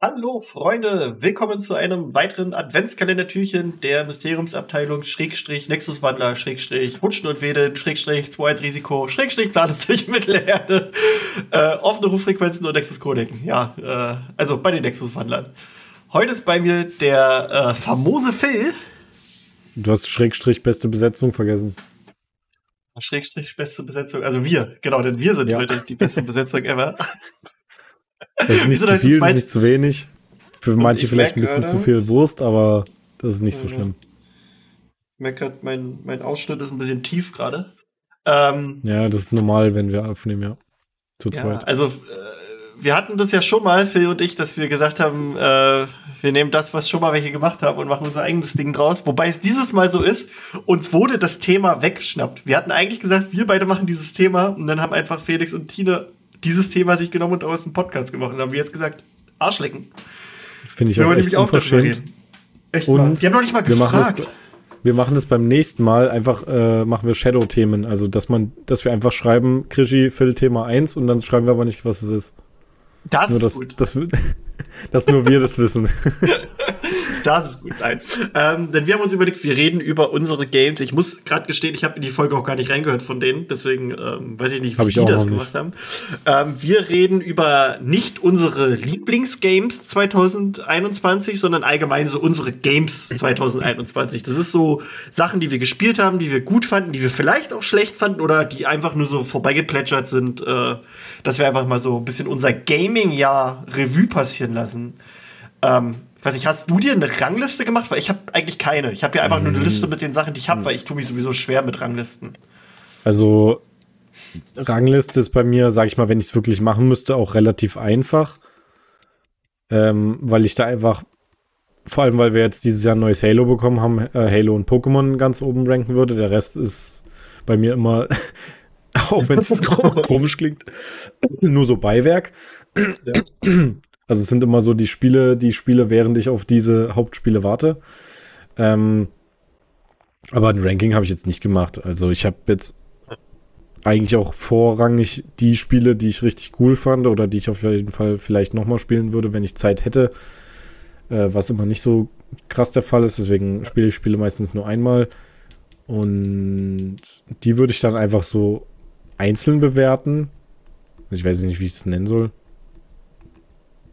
Hallo Freunde, willkommen zu einem weiteren Adventskalendertürchen der Mysteriumsabteilung Schrägstrich Nexuswandler Schrägstrich Wunschen und Wedeln Schrägstrich 2 1 Risiko Schrägstrich Plan des durch Mittelerde äh, offene Ruffrequenzen und Nexus Codec. Ja, äh, also bei den Nexuswandlern. Heute ist bei mir der äh, famose Phil. Du hast Schrägstrich beste Besetzung vergessen. Schrägstrich beste Besetzung, also wir, genau, denn wir sind ja. heute die beste Besetzung ever. Das ist nicht zu viel, das ist nicht zu wenig. Für Und manche vielleicht ein bisschen zu viel Wurst, aber das ist nicht so schlimm. Meckert, mein, mein Ausschnitt ist ein bisschen tief gerade. Ähm, ja, das ist normal, wenn wir aufnehmen, ja. Zu ja, zweit. Also, äh, wir hatten das ja schon mal, Phil und ich, dass wir gesagt haben, äh, wir nehmen das, was schon mal welche gemacht haben und machen unser eigenes Ding draus. Wobei es dieses Mal so ist, uns wurde das Thema weggeschnappt. Wir hatten eigentlich gesagt, wir beide machen dieses Thema und dann haben einfach Felix und Tine dieses Thema sich genommen und aus dem Podcast gemacht. Und haben wir jetzt gesagt, Arschlecken. Finde ich auch echt unverschämt. Echt und Die haben doch nicht mal gefragt. Wir machen, wir machen das beim nächsten Mal einfach, äh, machen wir Shadow-Themen. Also, dass man, dass wir einfach schreiben, Krischi, Phil Thema 1 und dann schreiben wir aber nicht, was es ist. Das nur, ist dass, gut. Dass, dass nur wir das wissen. Das ist gut, nein. Ähm, denn wir haben uns überlegt, wir reden über unsere Games. Ich muss gerade gestehen, ich habe in die Folge auch gar nicht reingehört von denen, deswegen ähm, weiß ich nicht, wie die das gemacht haben. Ähm, wir reden über nicht unsere Lieblingsgames 2021, sondern allgemein so unsere Games 2021. Das ist so Sachen, die wir gespielt haben, die wir gut fanden, die wir vielleicht auch schlecht fanden oder die einfach nur so vorbeigeplätschert sind, äh, dass wir einfach mal so ein bisschen unser Gaming-Jahr Revue passieren lassen. Ähm, weiß ich, hast du dir eine Rangliste gemacht? Weil ich habe eigentlich keine. Ich habe ja einfach nur eine Liste mit den Sachen, die ich habe, weil ich tue mich sowieso schwer mit Ranglisten. Also Rangliste ist bei mir, sage ich mal, wenn ich es wirklich machen müsste, auch relativ einfach. Ähm, weil ich da einfach, vor allem weil wir jetzt dieses Jahr ein neues Halo bekommen haben, äh, Halo und Pokémon ganz oben ranken würde. Der Rest ist bei mir immer, auch wenn es komisch klingt, nur so Beiwerk. Ja. Also es sind immer so die Spiele, die Spiele, während ich auf diese Hauptspiele warte. Ähm, aber ein Ranking habe ich jetzt nicht gemacht. Also ich habe jetzt eigentlich auch vorrangig die Spiele, die ich richtig cool fand oder die ich auf jeden Fall vielleicht nochmal spielen würde, wenn ich Zeit hätte. Äh, was immer nicht so krass der Fall ist. Deswegen spiele ich Spiele meistens nur einmal. Und die würde ich dann einfach so einzeln bewerten. Also ich weiß nicht, wie ich es nennen soll.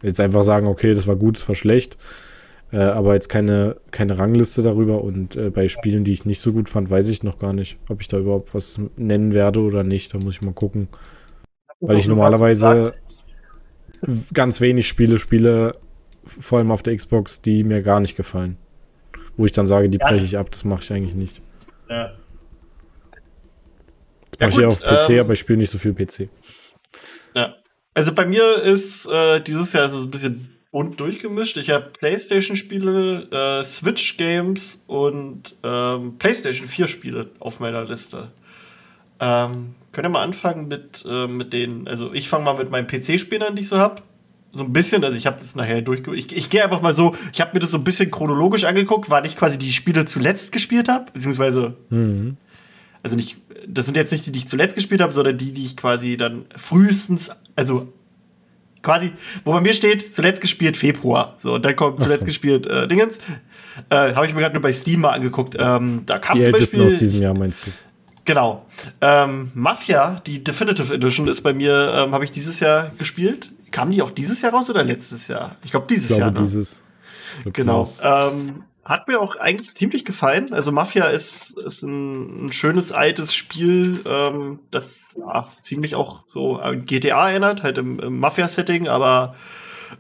Jetzt einfach sagen, okay, das war gut, das war schlecht. Äh, aber jetzt keine, keine Rangliste darüber. Und äh, bei Spielen, die ich nicht so gut fand, weiß ich noch gar nicht, ob ich da überhaupt was nennen werde oder nicht. Da muss ich mal gucken. Weil ich normalerweise ganz wenig Spiele spiele, vor allem auf der Xbox, die mir gar nicht gefallen. Wo ich dann sage, die breche ich ab, das mache ich eigentlich nicht. Ja. Das mache ja, ich ja auf PC, ähm, aber ich spiele nicht so viel PC. Ja. Also bei mir ist äh, dieses Jahr ist es ein bisschen bunt durchgemischt. Ich habe PlayStation-Spiele, äh, Switch-Games und ähm, PlayStation 4-Spiele auf meiner Liste. Ähm, können wir mal anfangen mit, äh, mit den, also ich fange mal mit meinen PC-Spielern, die ich so habe. So ein bisschen, also ich habe das nachher durchge... Ich, ich gehe einfach mal so, ich habe mir das so ein bisschen chronologisch angeguckt, weil ich quasi die Spiele zuletzt gespielt habe, beziehungsweise mhm also nicht, das sind jetzt nicht die, die ich zuletzt gespielt habe, sondern die, die ich quasi dann frühestens, also quasi, wo bei mir steht, zuletzt gespielt Februar. So, und dann kommt zuletzt so. gespielt äh, Dingens. Äh, habe ich mir gerade nur bei Steam mal angeguckt. Ähm, da kam die zum Beispiel, aus diesem Jahr, meinst du? Genau. Ähm, Mafia, die Definitive Edition, ist bei mir, ähm, habe ich dieses Jahr gespielt. Kam die auch dieses Jahr raus oder letztes Jahr? Ich glaube dieses ich glaube, Jahr. Ne? Dieses. Genau. Ähm, hat mir auch eigentlich ziemlich gefallen. Also Mafia ist, ist ein, ein schönes altes Spiel, ähm, das ja, ziemlich auch so an GTA erinnert, halt im, im Mafia-Setting, aber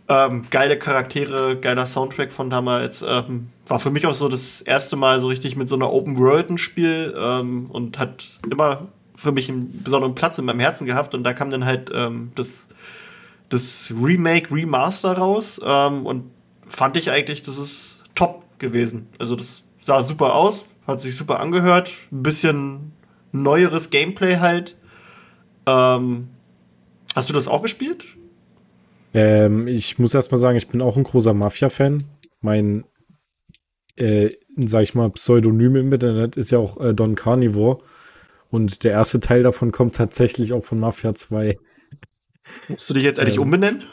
ähm, geile Charaktere, geiler Soundtrack von damals. Ähm, war für mich auch so das erste Mal so richtig mit so einer Open World ein Spiel ähm, und hat immer für mich einen besonderen Platz in meinem Herzen gehabt. Und da kam dann halt ähm, das, das Remake, Remaster raus ähm, und fand ich eigentlich, das ist gewesen. Also das sah super aus, hat sich super angehört, ein bisschen neueres Gameplay halt. Ähm, hast du das auch gespielt? Ähm, ich muss erst mal sagen, ich bin auch ein großer Mafia-Fan. Mein, äh, sag ich mal, Pseudonym im Internet ist ja auch äh, Don Carnivore. Und der erste Teil davon kommt tatsächlich auch von Mafia 2. Musst du dich jetzt eigentlich ähm, umbenennen?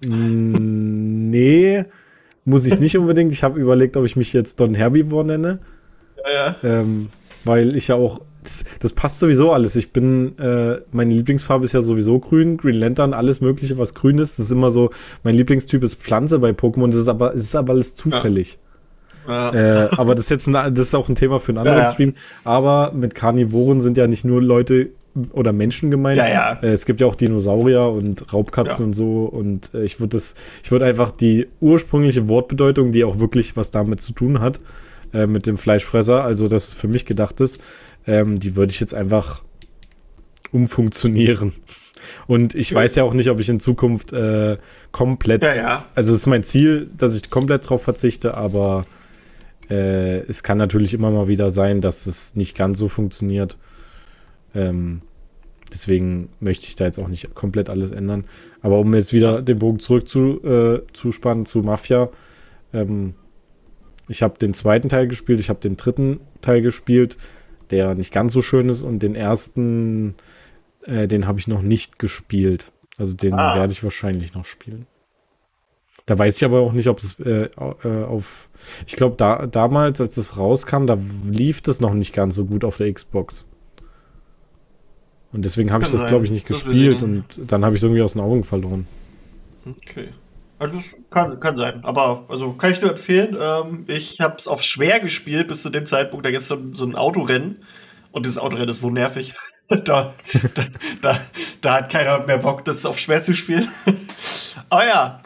Nee, muss ich nicht unbedingt. Ich habe überlegt, ob ich mich jetzt Don Herbivore nenne. Ja, ja. Ähm, weil ich ja auch das, das, passt sowieso alles. Ich bin, äh, meine Lieblingsfarbe ist ja sowieso grün, Green Lantern, alles Mögliche, was grün ist. Das ist immer so, mein Lieblingstyp ist Pflanze bei Pokémon, das ist aber, es ist aber alles zufällig. Ja. Äh, aber das ist jetzt ein, das ist auch ein Thema für einen anderen Stream. Aber mit Karnivoren sind ja nicht nur Leute oder Menschen gemeint. Ja, ja. Äh, es gibt ja auch Dinosaurier und Raubkatzen ja. und so. Und äh, ich würde das, ich würde einfach die ursprüngliche Wortbedeutung, die auch wirklich was damit zu tun hat, äh, mit dem Fleischfresser, also das für mich gedacht ist, ähm, die würde ich jetzt einfach umfunktionieren. Und ich weiß ja auch nicht, ob ich in Zukunft äh, komplett, ja, ja. also es ist mein Ziel, dass ich komplett drauf verzichte, aber äh, es kann natürlich immer mal wieder sein, dass es nicht ganz so funktioniert. Ähm, deswegen möchte ich da jetzt auch nicht komplett alles ändern. Aber um jetzt wieder den Bogen zurück zu, äh, zu Mafia, ähm, ich habe den zweiten Teil gespielt, ich habe den dritten Teil gespielt der nicht ganz so schön ist und den ersten, äh, den habe ich noch nicht gespielt. Also den ah. werde ich wahrscheinlich noch spielen. Da weiß ich aber auch nicht, ob es äh, äh, auf. Ich glaube, da, damals, als es rauskam, da lief das noch nicht ganz so gut auf der Xbox. Und deswegen habe ich das, glaube ich, nicht das gespielt und dann habe ich es irgendwie aus den Augen verloren. Okay. Also das kann, kann sein. Aber also kann ich nur empfehlen. Ähm, ich habe es auf schwer gespielt bis zu dem Zeitpunkt, da gibt es so, so ein Autorennen. Und dieses Autorennen ist so nervig. da, da, da, da, hat keiner mehr Bock, das auf schwer zu spielen. Aber ja.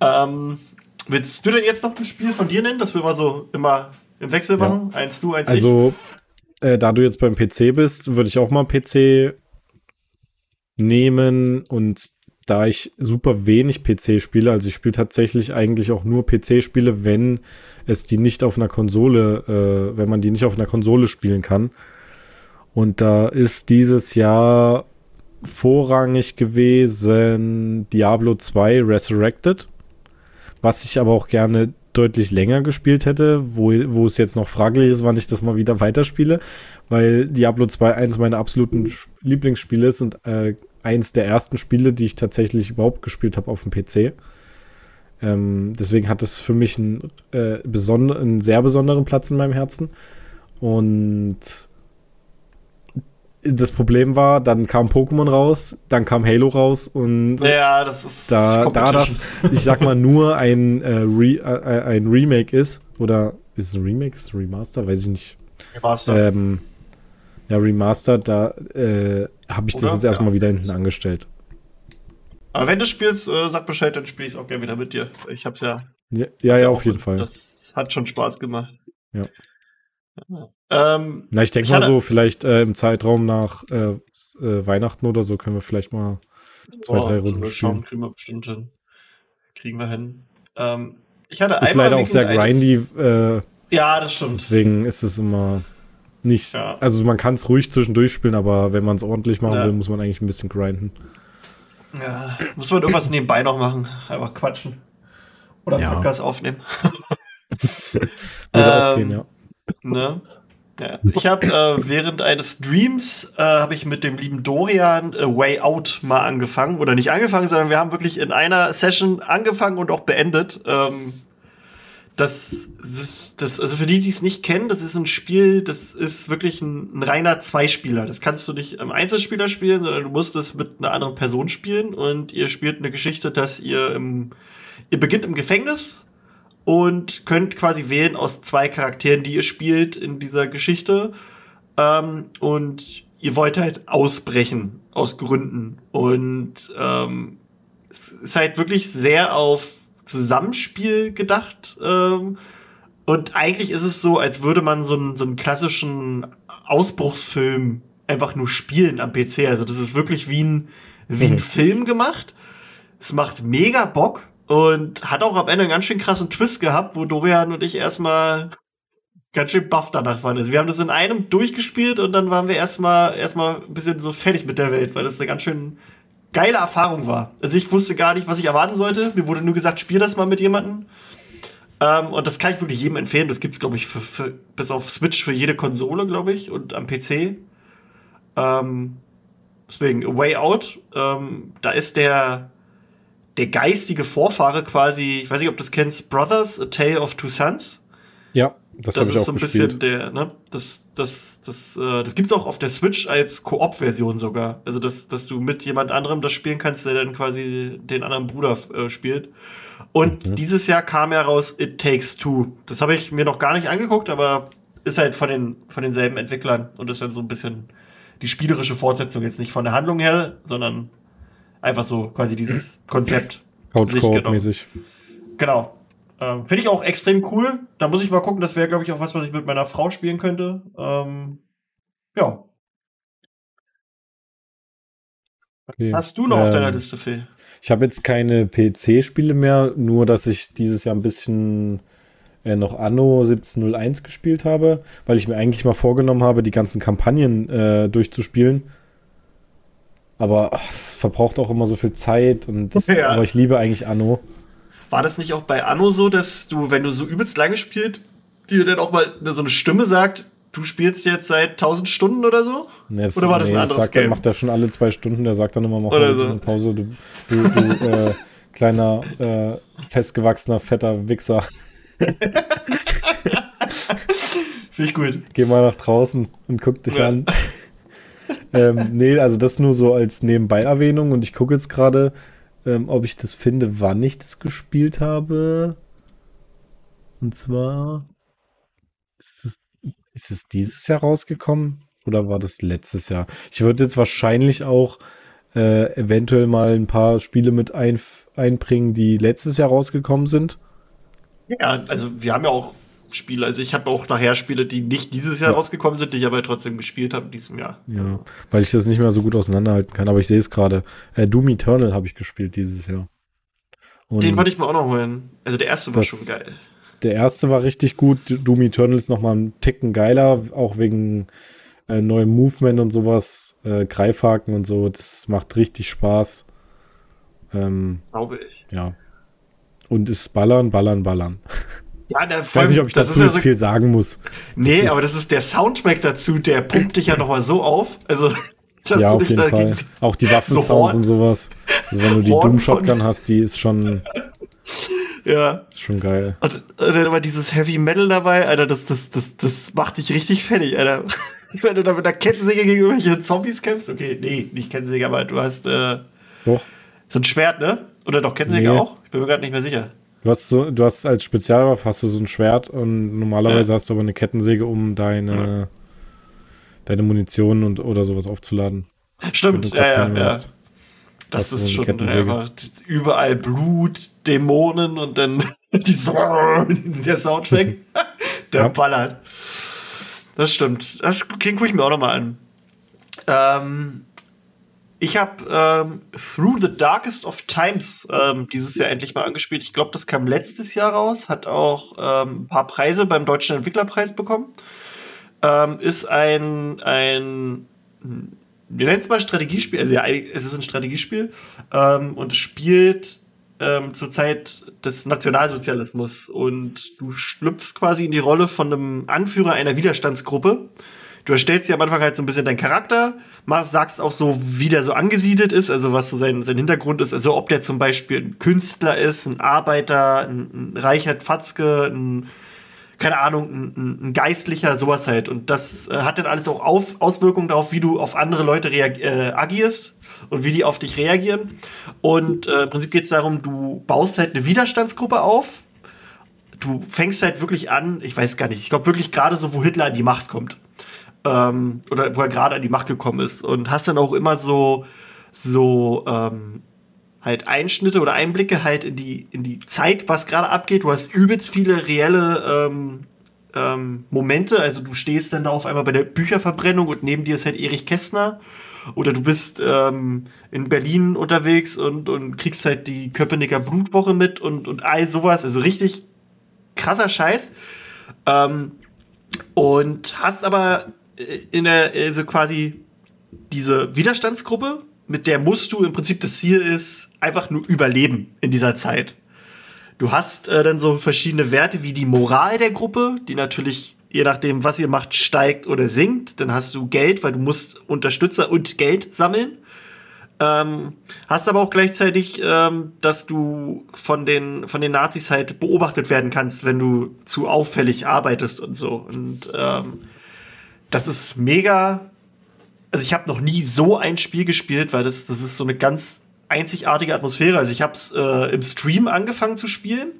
Ähm, willst du denn jetzt noch ein Spiel von dir nennen, dass wir mal so immer im Wechsel machen? Ja. Eins du, eins Also, äh, da du jetzt beim PC bist, würde ich auch mal PC nehmen und da ich super wenig PC spiele, also ich spiele tatsächlich eigentlich auch nur PC-Spiele, wenn es die nicht auf einer Konsole, äh, wenn man die nicht auf einer Konsole spielen kann. Und da ist dieses Jahr vorrangig gewesen Diablo 2 Resurrected, was ich aber auch gerne deutlich länger gespielt hätte, wo, wo es jetzt noch fraglich ist, wann ich das mal wieder weiterspiele, weil Diablo 2 eins meiner absoluten Lieblingsspiele ist und äh, eins der ersten Spiele, die ich tatsächlich überhaupt gespielt habe auf dem PC. Ähm, deswegen hat es für mich einen, äh, einen sehr besonderen Platz in meinem Herzen. Und das Problem war, dann kam Pokémon raus, dann kam Halo raus und ja, das ist da, da das, ich sag mal, nur ein, äh, Re, äh, ein Remake ist, oder ist es ein Remake, ist es ein Remaster, weiß ich nicht. Remaster. Ähm, ja, Remaster, da äh, habe ich Oder? das jetzt erstmal ja. wieder hinten angestellt. Aber wenn du spielst, äh, sag Bescheid, dann spiele ich auch gerne wieder mit dir. Ich hab's ja. Ja, ja, ja auf jeden Fall. Das hat schon Spaß gemacht. Ja. Ähm, Na, ich denke mal so, vielleicht äh, im Zeitraum nach äh, äh, Weihnachten oder so können wir vielleicht mal zwei, oh, drei Runden schauen. Kriegen wir bestimmt hin. Kriegen wir hin. Ähm, ich hatte ist leider auch sehr grindy. Äh, ja, das stimmt. Deswegen ist es immer nicht, ja. also man kann es ruhig zwischendurch spielen, aber wenn man es ordentlich machen ja. will, muss man eigentlich ein bisschen grinden. Ja, muss man irgendwas nebenbei noch machen, einfach quatschen. Oder ja. Podcast aufnehmen. Würde auch gehen, ja. Ne? Ja. Ich habe äh, während eines Streams äh, habe ich mit dem lieben Dorian äh, Way Out mal angefangen oder nicht angefangen, sondern wir haben wirklich in einer Session angefangen und auch beendet. Ähm, das, das, das, also für die, die es nicht kennen, das ist ein Spiel, das ist wirklich ein, ein reiner Zweispieler. Das kannst du nicht im Einzelspieler spielen, sondern du musst es mit einer anderen Person spielen und ihr spielt eine Geschichte, dass ihr im, ihr beginnt im Gefängnis und könnt quasi wählen aus zwei Charakteren, die ihr spielt in dieser Geschichte. Ähm, und ihr wollt halt ausbrechen aus Gründen. Und ähm, es ist halt wirklich sehr auf Zusammenspiel gedacht. Ähm, und eigentlich ist es so, als würde man so einen, so einen klassischen Ausbruchsfilm einfach nur spielen am PC. Also das ist wirklich wie ein, wie ein mhm. Film gemacht. Es macht mega Bock und hat auch am Ende einen ganz schön krassen Twist gehabt, wo Dorian und ich erstmal ganz schön buff danach waren. Also wir haben das in einem durchgespielt und dann waren wir erstmal erstmal ein bisschen so fertig mit der Welt, weil das eine ganz schön geile Erfahrung war. Also ich wusste gar nicht, was ich erwarten sollte. Mir wurde nur gesagt, spiel das mal mit jemandem. Ähm, und das kann ich wirklich jedem empfehlen. Das gibt's, glaube ich, für, für, bis auf Switch für jede Konsole, glaube ich, und am PC. Ähm, deswegen, A Way Out, ähm, da ist der, der geistige Vorfahre quasi, ich weiß nicht, ob du das kennst, Brothers, A Tale of Two Sons. Ja, das, Das ist auch so ein gespielt. bisschen der, ne, das, das, das, äh, das gibt's auch auf der Switch als Koop-Version sogar. Also, dass, dass du mit jemand anderem das spielen kannst, der dann quasi den anderen Bruder äh, spielt. Und Mhm. dieses Jahr kam ja raus It Takes Two. Das habe ich mir noch gar nicht angeguckt, aber ist halt von den, von denselben Entwicklern und ist dann so ein bisschen die spielerische Fortsetzung. Jetzt nicht von der Handlung her, sondern einfach so quasi dieses Konzept. Couch sich genommen. mäßig. Genau. Ähm, Finde ich auch extrem cool. Da muss ich mal gucken. Das wäre, glaube ich, auch was, was ich mit meiner Frau spielen könnte. Ähm, ja. Okay. Hast du noch auf Ähm, deiner Liste, Phil? Ich habe jetzt keine PC-Spiele mehr, nur dass ich dieses Jahr ein bisschen äh, noch Anno 1701 gespielt habe, weil ich mir eigentlich mal vorgenommen habe, die ganzen Kampagnen äh, durchzuspielen. Aber es verbraucht auch immer so viel Zeit und das, Ja. aber ich liebe eigentlich Anno. War das nicht auch bei Anno so, dass du, wenn du so übelst lange spielst, dir dann auch mal so eine Stimme sagt, du spielst jetzt seit 1000 Stunden oder so? Ne, es- Oder war das ein das anderes sagt, Game? macht er schon alle zwei Stunden, der sagt dann immer, mach mal so. eine Pause, du, du, du äh, kleiner, äh, festgewachsener, fetter Wichser. Finde ich gut. Geh mal nach draußen und guck dich Ja. an. ähm, nee, also das nur so als Nebenbei-Erwähnung und ich gucke jetzt gerade, ähm, ob ich das finde, wann ich das gespielt habe. Und zwar ist es, ist es dieses Jahr rausgekommen oder war das letztes Jahr? Ich würde jetzt wahrscheinlich auch äh, eventuell mal ein paar Spiele mit ein, einbringen, die letztes Jahr rausgekommen sind. Ja, also wir haben ja auch Spiele. Also ich habe auch nachher Spiele, die nicht dieses Jahr Ja. rausgekommen sind, die ich aber trotzdem gespielt habe in diesem Jahr. Ja, weil ich das nicht mehr so gut auseinanderhalten kann, aber ich sehe es gerade. Äh, Doom Eternal habe ich gespielt dieses Jahr. Und Den wollte ich mir auch noch holen. Also der erste war schon geil. Der erste war richtig gut. Doom Eternal ist nochmal ein Ticken geiler, auch wegen äh, neuem Movement und sowas, äh, Greifhaken und so. Das macht richtig Spaß. Ähm, Glaube ich. ja. Und ist ballern, ballern, ballern. Ja, der, Ich weiß nicht, ob ich dazu jetzt viel sagen muss. Nee, aber das ist der Soundtrack dazu, der pumpt dich ja noch mal so auf. Also, ja, auf jeden Fall. Auch die Waffensounds Horn- und sowas. Also wenn du die Doom Shotgun hast, die ist schon, Ja. ist schon geil. Und, und dann immer dieses Heavy Metal dabei, Alter, das, das, das, das macht dich richtig fertig, Alter. Wenn du da mit einer Kettensäge gegen irgendwelche Zombies kämpfst, okay, nee, nicht Kettensäge, aber du hast äh, Doch. so ein Schwert, ne? Oder doch Kettensäge Nee. auch? Ich bin mir gerade nicht mehr sicher. Du hast so, du hast als Spezialwaffe hast du so ein Schwert und normalerweise hast du aber eine Kettensäge, um deine, deine Munition und oder sowas aufzuladen. Stimmt, ja, ja, ja. Das ist schon einfach überall Blut, Dämonen und dann die der Soundtrack, der Ja. ballert. Das stimmt. Das klingt guck ich mir auch noch mal an. Ähm, ich habe ähm, Through the Darkest of Times ähm, dieses Jahr endlich mal angespielt. Ich glaube, das kam letztes Jahr raus, hat auch ähm, ein paar Preise beim Deutschen Entwicklerpreis bekommen. Ähm, ist ein, ein wir nennen es mal Strategiespiel, also ja, es ist ein Strategiespiel ähm, und es spielt ähm, zur Zeit des Nationalsozialismus und du schlüpfst quasi in die Rolle von einem Anführer einer Widerstandsgruppe. Du erstellst dir am Anfang halt so ein bisschen deinen Charakter, sagst auch so, wie der so angesiedelt ist, also was so sein, sein Hintergrund ist, also ob der zum Beispiel ein Künstler ist, ein Arbeiter, ein, ein reicher Fatzke, ein keine Ahnung, ein, ein- Geistlicher, sowas halt. Und das äh, hat dann alles auch auf, Auswirkungen darauf, wie du auf andere Leute äh, agierst und wie die auf dich reagieren. Und äh, im Prinzip geht es darum, du baust halt eine Widerstandsgruppe auf. Du fängst halt wirklich an, ich weiß gar nicht, ich glaube wirklich gerade so, wo Hitler an die Macht kommt. Ähm, oder wo er gerade an die Macht gekommen ist. Und hast dann auch immer so, so, ähm, halt Einschnitte oder Einblicke halt in die, in die Zeit, was gerade abgeht. Du hast übelst viele reelle ähm, ähm, Momente. Also du stehst dann da auf einmal bei der Bücherverbrennung und neben dir ist halt Erich Kästner. Oder du bist ähm, in Berlin unterwegs und, und kriegst halt die Köpenicker Blutwoche mit und, und all sowas. Also richtig krasser Scheiß. Ähm, und hast aber in der, also quasi diese Widerstandsgruppe, mit der musst du im Prinzip das Ziel ist, einfach nur überleben in dieser Zeit. Du hast äh, dann so verschiedene Werte wie die Moral der Gruppe, die natürlich je nachdem, was ihr macht, steigt oder sinkt. Dann hast du Geld, weil du musst Unterstützer und Geld sammeln. Ähm, hast aber auch gleichzeitig, ähm, dass du von den, von den Nazis halt beobachtet werden kannst, wenn du zu auffällig arbeitest und so. Und ähm, das ist mega. Also ich habe noch nie so ein Spiel gespielt, weil das, das ist so eine ganz einzigartige Atmosphäre. Also ich habe es äh, im Stream angefangen zu spielen.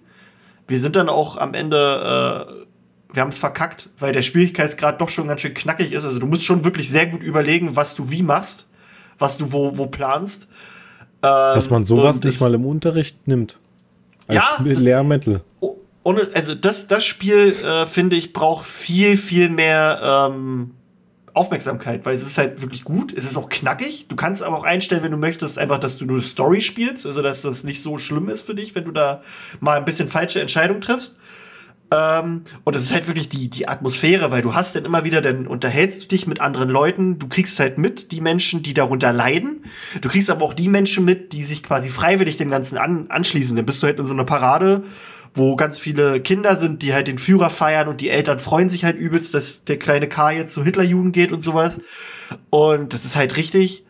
Wir sind dann auch am Ende, äh, wir haben es verkackt, weil der Schwierigkeitsgrad doch schon ganz schön knackig ist. Also du musst schon wirklich sehr gut überlegen, was du wie machst was du wo, wo planst. Ähm, Dass man sowas nicht mal im Unterricht nimmt. Als ja, Lehrmittel. Ohne, also das, das Spiel, äh, finde ich, braucht viel, viel mehr ähm, Aufmerksamkeit, weil es ist halt wirklich gut, es ist auch knackig. Du kannst aber auch einstellen, wenn du möchtest, einfach, dass du nur Story spielst, also dass das nicht so schlimm ist für dich, wenn du da mal ein bisschen falsche Entscheidungen triffst. Ähm, und es ist halt wirklich die, die Atmosphäre, weil du hast dann immer wieder, dann unterhältst du dich mit anderen Leuten, du kriegst halt mit die Menschen, die darunter leiden. Du kriegst aber auch die Menschen mit, die sich quasi freiwillig dem Ganzen an, anschließen. Dann bist du halt in so einer Parade, wo ganz viele Kinder sind, die halt den Führer feiern und die Eltern freuen sich halt übelst, dass der kleine K jetzt zur Hitlerjugend geht und sowas. Und das ist halt richtig,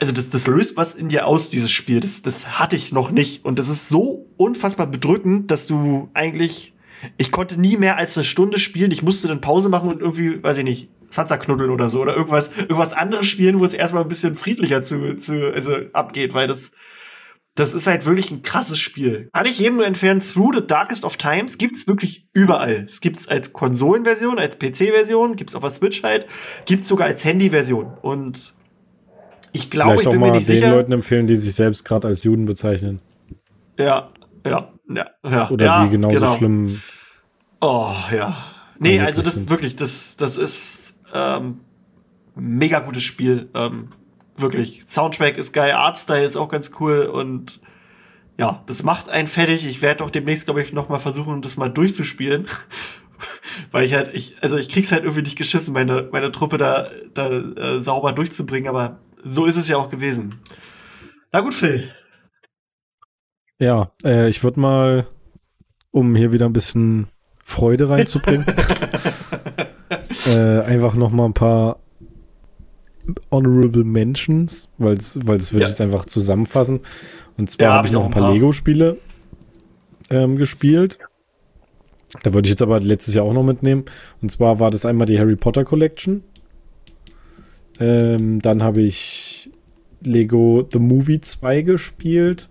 also das, das löst was in dir aus, dieses Spiel. Das, das hatte ich noch nicht. Und das ist so unfassbar bedrückend, dass du eigentlich ich konnte nie mehr als eine Stunde spielen. Ich musste dann Pause machen und irgendwie, weiß ich nicht, Sansa knuddeln oder so oder irgendwas, irgendwas anderes spielen, wo es erstmal ein bisschen friedlicher zu, zu, also abgeht, weil das, das ist halt wirklich ein krasses Spiel. Kann ich jedem nur entfernen, Through the Darkest of Times gibt's wirklich überall. Es gibt's als Konsolenversion, als PC-Version, gibt's auf der Switch halt, gibt's sogar als Handy-Version. Und ich glaube, ich bin mir nicht sicher. den Leuten empfehlen, die sich selbst gerade als Juden bezeichnen. Ja, ja, ja, ja. Oder ja, die genauso genau. schlimm. Oh, ja. Nee, also das sind. wirklich, das, das ist ähm, mega gutes Spiel. Ähm, wirklich. Soundtrack ist geil, Artstyle ist auch ganz cool und ja, das macht einen fertig. Ich werde auch demnächst, glaube ich, noch mal versuchen, das mal durchzuspielen. Weil ich halt, ich, also ich krieg's halt irgendwie nicht geschissen, meine, meine Truppe da, da äh, sauber durchzubringen, aber so ist es ja auch gewesen. Na gut, Phil. Ja, äh, ich würde mal, um hier wieder ein bisschen Freude reinzubringen, äh, einfach noch mal ein paar Honorable Mentions, weil das würde ja. ich jetzt einfach zusammenfassen. Und zwar ja, habe ich noch ein paar, paar. Lego-Spiele ähm, gespielt. Da würde ich jetzt aber letztes Jahr auch noch mitnehmen. Und zwar war das einmal die Harry Potter Collection. Ähm, dann habe ich Lego The Movie 2 gespielt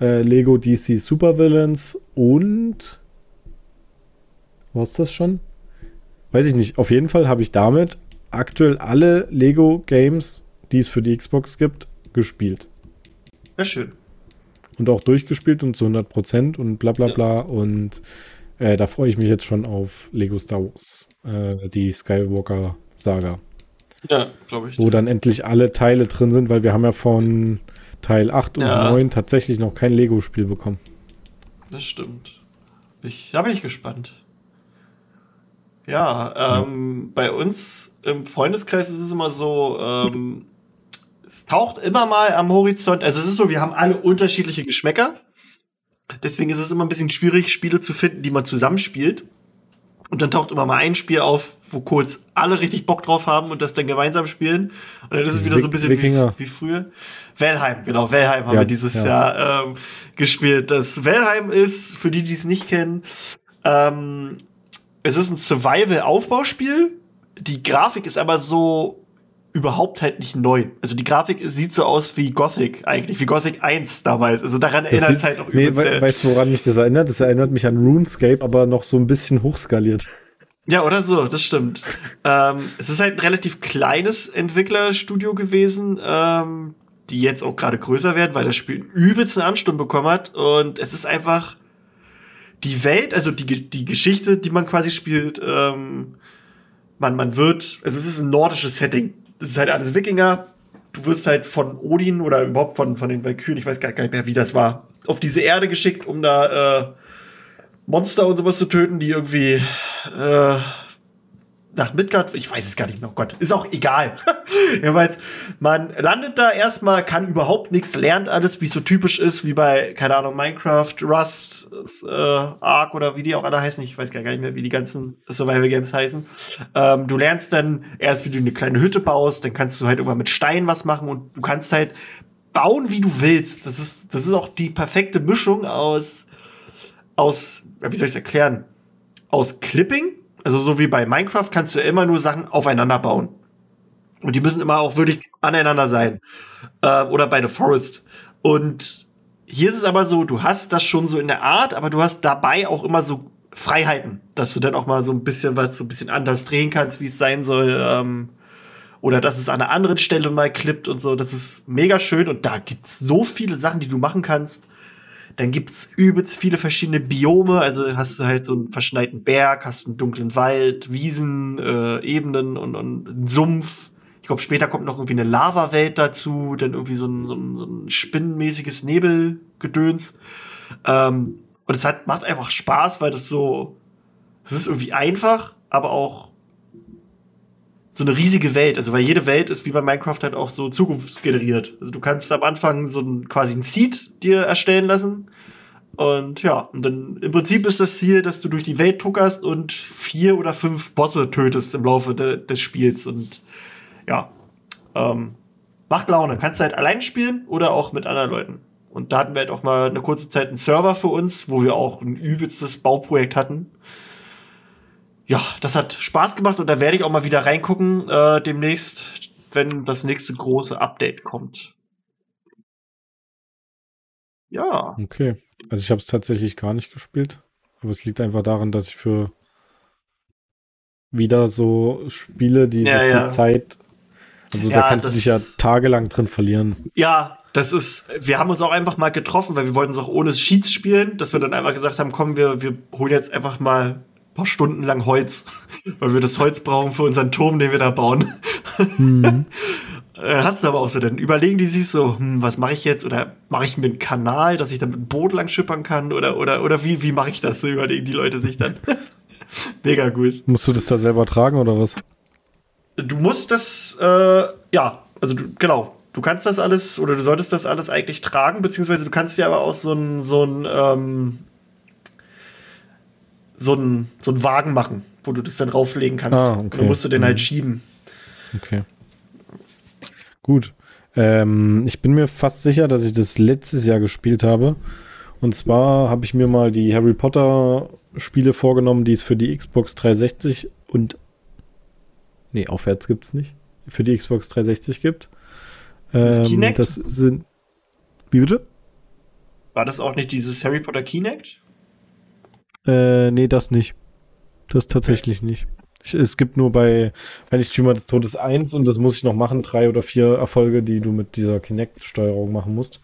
äh, Lego DC Super Villains und was das schon? Weiß ich nicht. Auf jeden Fall habe ich damit aktuell alle Lego Games, die es für die Xbox gibt, gespielt. Ja, schön. Und auch durchgespielt und zu 100% und bla bla bla. Und äh, da freue ich mich jetzt schon auf Lego Star Wars, äh, die Skywalker Saga. Ja, glaube ich. Wo dann endlich alle Teile drin sind, weil wir haben ja von Teil 8 und ja. 9 tatsächlich noch kein Lego-Spiel bekommen. Das stimmt. Ich, da bin ich gespannt. Ja, ähm, bei uns im Freundeskreis ist es immer so, ähm, es taucht immer mal am Horizont, also es ist so, wir haben alle unterschiedliche Geschmäcker. Deswegen ist es immer ein bisschen schwierig, Spiele zu finden, die man zusammenspielt. Und dann taucht immer mal ein Spiel auf, wo kurz alle richtig Bock drauf haben und das dann gemeinsam spielen. Und dann ist es wieder so ein bisschen wie, wie, früher. Valheim, genau, Valheim haben ja, wir dieses ja. Jahr ähm, gespielt. Das Valheim ist, für die, die es nicht kennen, ähm, es ist ein Survival-Aufbauspiel. Die Grafik ist aber so überhaupt halt nicht neu. Also die Grafik sieht so aus wie Gothic eigentlich, wie Gothic 1 damals. Also daran erinnert es halt noch nee, übelst. Nee, weißt du, woran mich das erinnert? Das erinnert mich an RuneScape, aber noch so ein bisschen hochskaliert. Ja, oder so, das stimmt. ähm, es ist halt ein relativ kleines Entwicklerstudio gewesen, ähm, die jetzt auch gerade größer werden, weil das Spiel einen übelsten Ansturm bekommen hat. Und es ist einfach die Welt, also die, die Geschichte, die man quasi spielt, ähm, man, man wird, also es ist ein nordisches Setting das ist halt alles Wikinger. Du wirst halt von Odin oder überhaupt von, von den Valkyren, ich weiß gar nicht mehr, wie das war, auf diese Erde geschickt, um da äh, Monster und sowas zu töten, die irgendwie äh, nach Midgard, ich weiß es gar nicht mehr, oh Gott, ist auch egal. Jedenfalls, man landet da erstmal, kann überhaupt nichts, lernt alles, wie es so typisch ist, wie bei, keine Ahnung, Minecraft, Rust, äh, Ark oder wie die auch alle heißen. Ich weiß gar nicht mehr, wie die ganzen Survival Games heißen. Ähm, du lernst dann erst, wie du eine kleine Hütte baust, dann kannst du halt irgendwann mit Stein was machen und du kannst halt bauen, wie du willst. Das ist, das ist auch die perfekte Mischung aus, aus, wie soll ich es erklären? Aus Clipping, also so wie bei Minecraft kannst du immer nur Sachen aufeinander bauen. Und die müssen immer auch wirklich aneinander sein. Äh, oder bei The Forest. Und hier ist es aber so, du hast das schon so in der Art, aber du hast dabei auch immer so Freiheiten, dass du dann auch mal so ein bisschen was so ein bisschen anders drehen kannst, wie es sein soll. Ähm, oder dass es an einer anderen Stelle mal klippt und so. Das ist mega schön und da gibt's so viele Sachen, die du machen kannst. Dann gibt's übelst viele verschiedene Biome. Also hast du halt so einen verschneiten Berg, hast einen dunklen Wald, Wiesen, äh, Ebenen und, und einen Sumpf. Ich glaube, später kommt noch irgendwie eine Lava-Welt dazu, dann irgendwie so ein, so ein, so ein spinnenmäßiges Nebelgedöns. Ähm, und es hat, macht einfach Spaß, weil das so, es ist irgendwie einfach, aber auch so eine riesige Welt. Also weil jede Welt ist wie bei Minecraft halt auch so zukunftsgeneriert. Also du kannst am Anfang so ein quasi ein Seed dir erstellen lassen. Und ja, und dann im Prinzip ist das Ziel, dass du durch die Welt tuckerst und vier oder fünf Bosse tötest im Laufe de des Spiels. Und ja, ähm, macht Laune. Kannst du halt allein spielen oder auch mit anderen Leuten. Und da hatten wir halt auch mal eine kurze Zeit einen Server für uns, wo wir auch ein übelstes Bauprojekt hatten ja, das hat Spaß gemacht und da werde ich auch mal wieder reingucken äh, demnächst, wenn das nächste große Update kommt. Ja. Okay. Also ich habe es tatsächlich gar nicht gespielt, aber es liegt einfach daran, dass ich für wieder so Spiele, die ja, so viel ja. Zeit, also ja, da kannst du dich ja tagelang drin verlieren. Ja, das ist, wir haben uns auch einfach mal getroffen, weil wir wollten es auch ohne Sheets spielen, dass wir dann einfach gesagt haben, komm, wir, wir holen jetzt einfach mal paar Stunden lang Holz, weil wir das Holz brauchen für unseren Turm, den wir da bauen. Mhm. Hast du aber auch so, dann überlegen die sich so, hm, was mache ich jetzt? Oder mache ich mir einen Kanal, dass ich dann mit dem Boot lang schippern kann? Oder, oder, oder wie, wie mache ich das? So überlegen die Leute sich dann. Mega gut. Musst du das da selber tragen oder was? Du musst das, äh, ja, also du, genau. Du kannst das alles oder du solltest das alles eigentlich tragen, beziehungsweise du kannst dir aber auch so ein, so ein, ähm, so einen so einen Wagen machen, wo du das dann rauflegen kannst. Ah, okay. Dann musst du den mhm. halt schieben. Okay. Gut. Ähm, ich bin mir fast sicher, dass ich das letztes Jahr gespielt habe. Und zwar habe ich mir mal die Harry Potter Spiele vorgenommen, die es für die Xbox 360 und nee, aufwärts gibt es nicht. Für die Xbox 360 gibt. Ähm, das Kinect? Das sind. Wie bitte? War das auch nicht dieses Harry Potter Kinect? Äh, nee, das nicht. Das tatsächlich okay. nicht. Es gibt nur bei Heiligtümer des Todes 1 und das muss ich noch machen, drei oder vier Erfolge, die du mit dieser Kinect-Steuerung machen musst.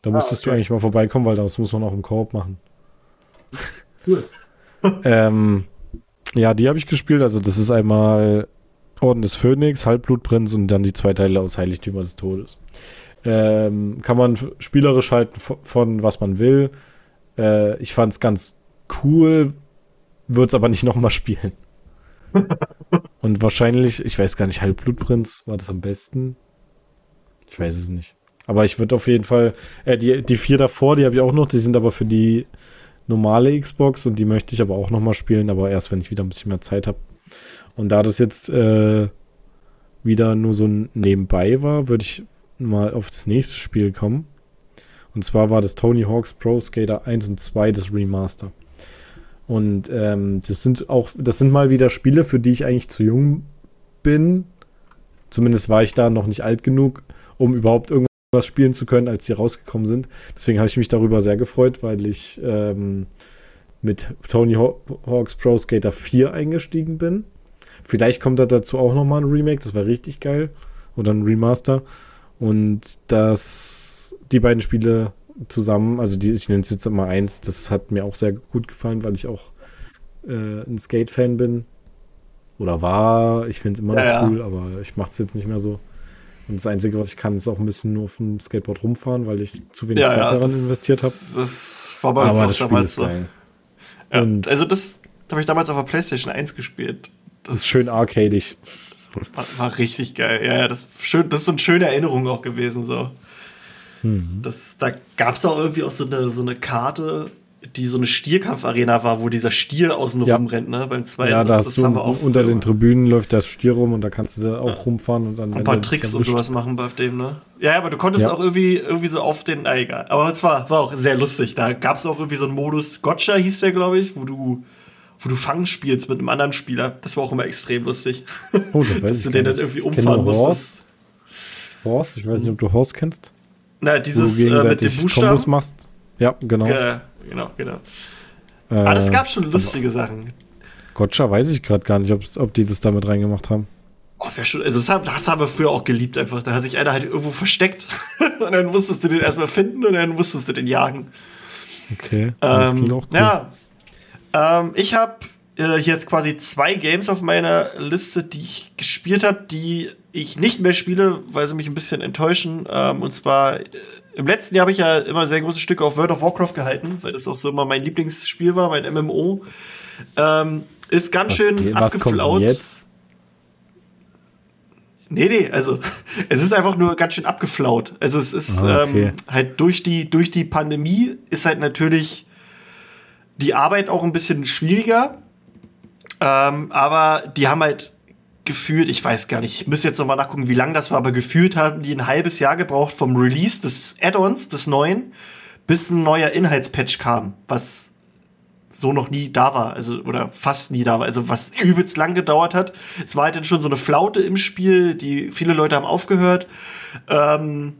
Da ah, musstest okay. du eigentlich mal vorbeikommen, weil das muss man auch im Koop machen. Cool. ähm, ja, die habe ich gespielt. Also, das ist einmal Orden des Phönix, Halbblutprinz und dann die zwei Teile aus Heiligtümer des Todes. Ähm, kann man spielerisch halten von was man will. Äh, ich fand es ganz cool, würde es aber nicht nochmal spielen. Und wahrscheinlich, ich weiß gar nicht, Halbblutprinz war das am besten. Ich weiß es nicht. Aber ich würde auf jeden Fall, äh, die, die vier davor, die habe ich auch noch, die sind aber für die normale Xbox und die möchte ich aber auch nochmal spielen, aber erst wenn ich wieder ein bisschen mehr Zeit habe. Und da das jetzt äh, wieder nur so ein Nebenbei war, würde ich mal auf das nächste Spiel kommen. Und zwar war das Tony Hawk's Pro Skater 1 und 2 das Remaster. Und ähm, das sind auch, das sind mal wieder Spiele, für die ich eigentlich zu jung bin. Zumindest war ich da noch nicht alt genug, um überhaupt irgendwas spielen zu können, als sie rausgekommen sind. Deswegen habe ich mich darüber sehr gefreut, weil ich ähm, mit Tony Hawk's Pro Skater 4 eingestiegen bin. Vielleicht kommt da dazu auch nochmal ein Remake, das war richtig geil. Oder ein Remaster. Und das, die beiden Spiele zusammen. Also die, ich nenne es jetzt immer eins. Das hat mir auch sehr gut gefallen, weil ich auch äh, ein Skate-Fan bin. Oder war. Ich finde es immer noch ja, cool, ja. aber ich mache es jetzt nicht mehr so. Und das Einzige, was ich kann, ist auch ein bisschen nur auf dem Skateboard rumfahren, weil ich zu wenig ja, Zeit daran das, investiert habe. Das war bei uns aber auch das damals so. Und also das habe ich damals auf der PlayStation 1 gespielt. Das, ist schön arcadig. War, war, richtig geil. Ja, das, schön, das ist so eine schöne Erinnerung auch gewesen. So. Mhm. Das, da gab es auch irgendwie auch so eine, so eine Karte, die so eine Stierkampfarena war, wo dieser Stier außen ja. rumrennt, ne? Beim zweiten. Ja, da hast du unter den Tribünen läuft das Stier rum und da kannst du da auch ja. rumfahren und dann. Ein paar Tricks und sowas machen bei dem, ne? Ja, aber du konntest ja. auch irgendwie, irgendwie so auf den, ah, egal. Aber es war, war auch sehr lustig. Da gab es auch irgendwie so einen Modus, Gotcha hieß der, glaube ich, wo du, wo du Fang spielst mit einem anderen Spieler. Das war auch immer extrem lustig. Oh, da weiß Dass du den dann irgendwie umfahren musstest. Horse, ich weiß nicht, ob du Horse kennst. Na, dieses äh, mit dem Buchstaben. Kombos machst. Ja, genau. Ge genau, genau. Äh, Aber es gab schon lustige Sachen. Gotcha weiß ich gerade gar nicht, ob die das damit reingemacht haben. Oh, schon, also das haben, das haben wir früher auch geliebt einfach. Da hat sich einer halt irgendwo versteckt und dann musstest du den erstmal finden und dann musstest du den jagen. Okay, das ähm, klingt auch cool. Ja, ähm, ich habe äh, jetzt quasi zwei Games auf meiner Liste, die ich gespielt habe, die ich nicht mehr spiele, weil sie mich ein bisschen enttäuschen. Ähm, und zwar äh, im letzten Jahr habe ich ja immer sehr große Stücke auf World of Warcraft gehalten, weil das auch so immer mein Lieblingsspiel war, mein MMO. Ähm, ist ganz was, schön was abgeflaut. Kommt jetzt? Nee, nee, also es ist einfach nur ganz schön abgeflaut. Also es ist ah, okay. ähm, halt durch die, durch die Pandemie ist halt natürlich die Arbeit auch ein bisschen schwieriger. Ähm, aber die haben halt gefühlt, ich weiß gar nicht, ich muss jetzt nochmal nachgucken, wie lang das war, aber gefühlt haben die ein halbes Jahr gebraucht vom Release des Add-ons, des neuen, bis ein neuer Inhaltspatch kam, was so noch nie da war, also oder fast nie da war, also was übelst lang gedauert hat. Es war halt dann schon so eine Flaute im Spiel, die viele Leute haben aufgehört. Ähm,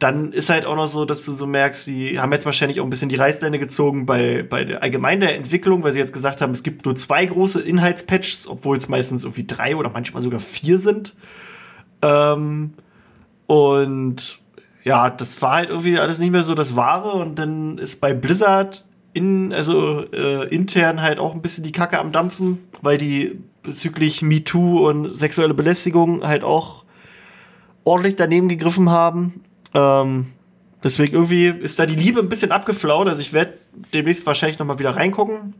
dann ist halt auch noch so, dass du so merkst, sie haben jetzt wahrscheinlich auch ein bisschen die Reißleine gezogen bei, bei der allgemeinen Entwicklung, weil sie jetzt gesagt haben, es gibt nur zwei große Inhaltspatches, obwohl es meistens irgendwie drei oder manchmal sogar vier sind. Ähm, und ja, das war halt irgendwie alles nicht mehr so das Wahre und dann ist bei Blizzard in, also äh, intern halt auch ein bisschen die Kacke am Dampfen, weil die bezüglich MeToo und sexuelle Belästigung halt auch ordentlich daneben gegriffen haben ähm, deswegen irgendwie ist da die Liebe ein bisschen abgeflaut. Also ich werde demnächst wahrscheinlich noch mal wieder reingucken.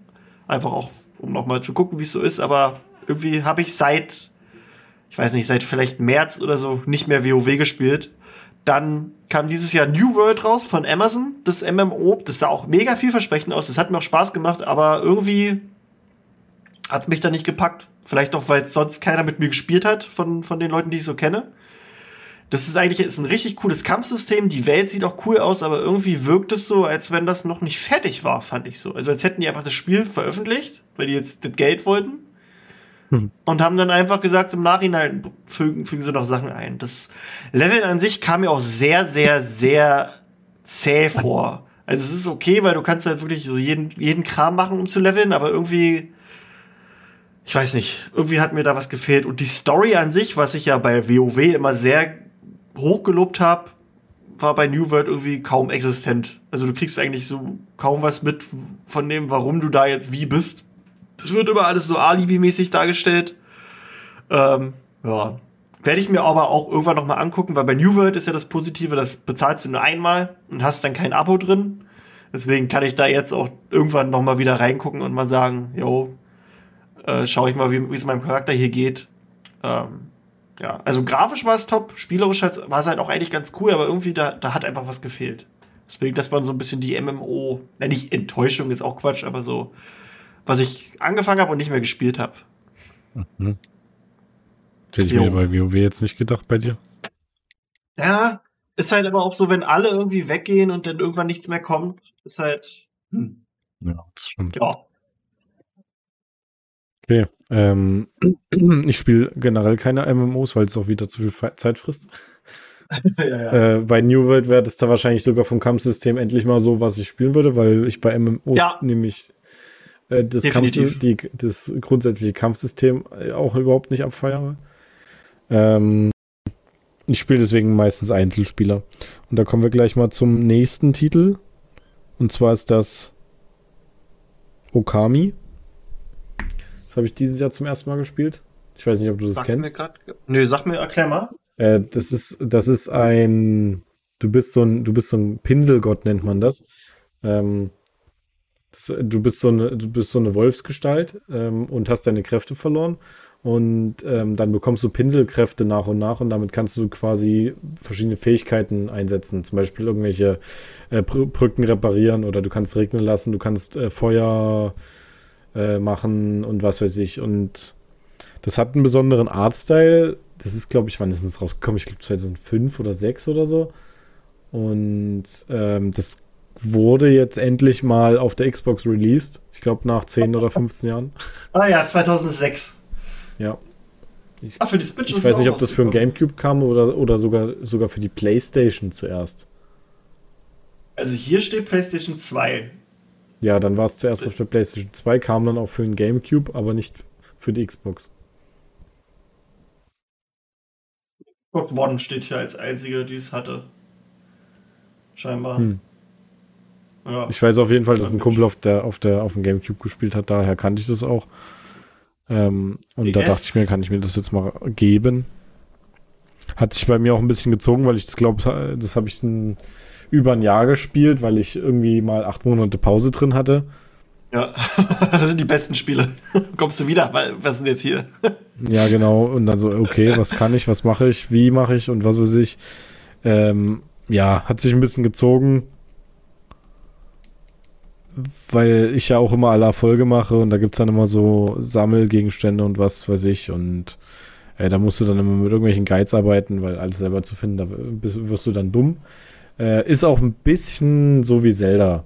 Einfach auch, um noch mal zu gucken, wie es so ist. Aber irgendwie habe ich seit, ich weiß nicht, seit vielleicht März oder so nicht mehr WoW gespielt. Dann kam dieses Jahr New World raus von Amazon, das MMO. Das sah auch mega vielversprechend aus. Das hat mir auch Spaß gemacht, aber irgendwie hat es mich da nicht gepackt. Vielleicht auch, weil sonst keiner mit mir gespielt hat von, von den Leuten, die ich so kenne. Das ist eigentlich ist ein richtig cooles Kampfsystem. Die Welt sieht auch cool aus, aber irgendwie wirkt es so, als wenn das noch nicht fertig war, fand ich so. Also als hätten die einfach das Spiel veröffentlicht, weil die jetzt das Geld wollten. Hm. Und haben dann einfach gesagt, im Nachhinein fügen, fügen sie noch Sachen ein. Das Level an sich kam mir auch sehr, sehr, sehr zäh vor. Also es ist okay, weil du kannst halt wirklich so jeden, jeden Kram machen, um zu leveln, aber irgendwie ich weiß nicht, irgendwie hat mir da was gefehlt. Und die Story an sich, was ich ja bei WoW immer sehr hochgelobt habe, war bei New World irgendwie kaum existent. Also du kriegst eigentlich so kaum was mit von dem, warum du da jetzt wie bist. Das wird immer alles so Alibi-mäßig dargestellt. Ähm, ja. Werde ich mir aber auch irgendwann noch mal angucken, weil bei New World ist ja das Positive, das bezahlst du nur einmal und hast dann kein Abo drin. Deswegen kann ich da jetzt auch irgendwann noch mal wieder reingucken und mal sagen, jo, äh, schaue ich mal, wie es meinem Charakter hier geht. Ähm, ja, also grafisch war es top, spielerisch war es halt auch eigentlich ganz cool, aber irgendwie da, da hat einfach was gefehlt. Deswegen, dass man so ein bisschen die MMO, ne, nicht Enttäuschung ist auch Quatsch, aber so, was ich angefangen habe und nicht mehr gespielt habe. Mhm. Das hätte ich jo. mir bei WoW jetzt nicht gedacht bei dir. Ja, ist halt aber auch so, wenn alle irgendwie weggehen und dann irgendwann nichts mehr kommt, ist halt. Hm. Ja, das stimmt. Ja. Okay. Ähm, ich spiele generell keine MMOs, weil es auch wieder zu viel Zeit frisst. ja, ja. Äh, bei New World wäre das da wahrscheinlich sogar vom Kampfsystem endlich mal so, was ich spielen würde, weil ich bei MMOs ja. nämlich äh, das, die, das grundsätzliche Kampfsystem äh, auch überhaupt nicht abfeiere. Ähm, ich spiele deswegen meistens Einzelspieler. Und da kommen wir gleich mal zum nächsten Titel. Und zwar ist das Okami. Das habe ich dieses Jahr zum ersten Mal gespielt. Ich weiß nicht, ob du das sag kennst. Mir Nö, sag mir, erklär mal. Äh, das ist, das ist ein, du bist so ein, du bist so ein Pinselgott, nennt man das. Ähm, Das, du bist so eine, du bist so eine Wolfsgestalt ähm, und hast deine Kräfte verloren. Und ähm, dann bekommst du Pinselkräfte nach und nach und damit kannst du quasi verschiedene Fähigkeiten einsetzen. Zum Beispiel irgendwelche äh, Brücken reparieren oder du kannst regnen lassen, du kannst äh, Feuer äh, machen und was weiß ich. Und das hat einen besonderen Artstyle. Das ist, glaube ich, wann ist es rausgekommen? Ich glaube 2005 oder 2006 oder so. Und ähm, das wurde jetzt endlich mal auf der Xbox released. Ich glaube nach 10 oder 15 Jahren. Ah ja, 2006. Ja. Ich, ah, für die Switch ich weiß nicht, ob das für ein Gamecube kam oder, oder sogar, sogar für die PlayStation zuerst. Also hier steht PlayStation 2. Ja, dann war es zuerst auf der PlayStation 2, kam dann auch für ein Gamecube, aber nicht für die Xbox. Xbox One steht hier als einzige, die es hatte. Scheinbar. Hm. Ja. Ich weiß auf jeden Fall, dass ein Kumpel auf der, auf der, auf dem Gamecube gespielt hat, daher kannte ich das auch. Ähm, und yes. da dachte ich mir, kann ich mir das jetzt mal geben. Hat sich bei mir auch ein bisschen gezogen, weil ich das glaube, das habe ich ein, über ein Jahr gespielt, weil ich irgendwie mal acht Monate Pause drin hatte. Ja, das sind die besten Spiele. Kommst du wieder? Was sind jetzt hier? ja, genau. Und dann so, okay, was kann ich, was mache ich, wie mache ich und was weiß ich. Ähm, ja, hat sich ein bisschen gezogen weil ich ja auch immer alle Erfolge mache und da gibt es dann immer so Sammelgegenstände und was weiß ich und äh, da musst du dann immer mit irgendwelchen Guides arbeiten, weil alles selber zu finden, da wirst du dann dumm. Äh, ist auch ein bisschen so wie Zelda.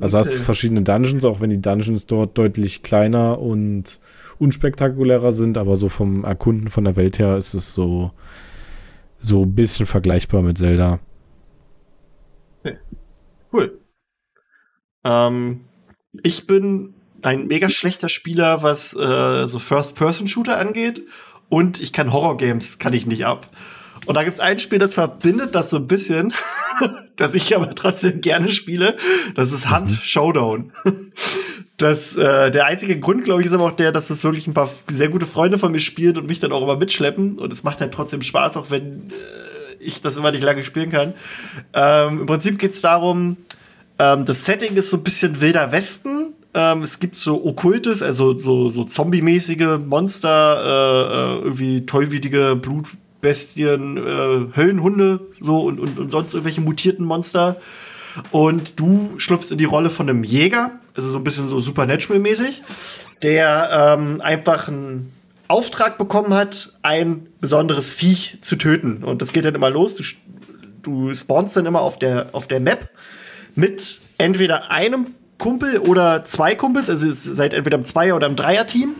Also hast verschiedene Dungeons, auch wenn die Dungeons dort deutlich kleiner und unspektakulärer sind, aber so vom Erkunden von der Welt her ist es so, so ein bisschen vergleichbar mit Zelda. Okay. Cool. Ähm, ich bin ein mega schlechter Spieler, was äh, so First-Person-Shooter angeht. Und ich kann Horror-Games, kann ich nicht ab. Und da gibt's ein Spiel, das verbindet das so ein bisschen, das ich aber trotzdem gerne spiele. Das ist Hunt mhm. Showdown. Das, äh, der einzige Grund, glaube ich, ist aber auch der, dass das wirklich ein paar sehr gute Freunde von mir spielen und mich dann auch immer mitschleppen. Und es macht halt trotzdem Spaß, auch wenn äh, ich das immer nicht lange spielen kann. Ähm, Im Prinzip geht's darum, ähm, das Setting ist so ein bisschen wilder Westen. Ähm, es gibt so okkultes, also so, so zombie-mäßige Monster, äh, äh, irgendwie tollwütige Blutbestien, äh, Höllenhunde, so und, und, und sonst irgendwelche mutierten Monster. Und du schlüpfst in die Rolle von einem Jäger, also so ein bisschen so Supernatural-mäßig, der ähm, einfach einen Auftrag bekommen hat, ein besonderes Viech zu töten. Und das geht dann immer los. Du, du spawnst dann immer auf der, auf der Map mit entweder einem Kumpel oder zwei Kumpels, also ihr seid entweder im Zweier- oder im Dreier-Team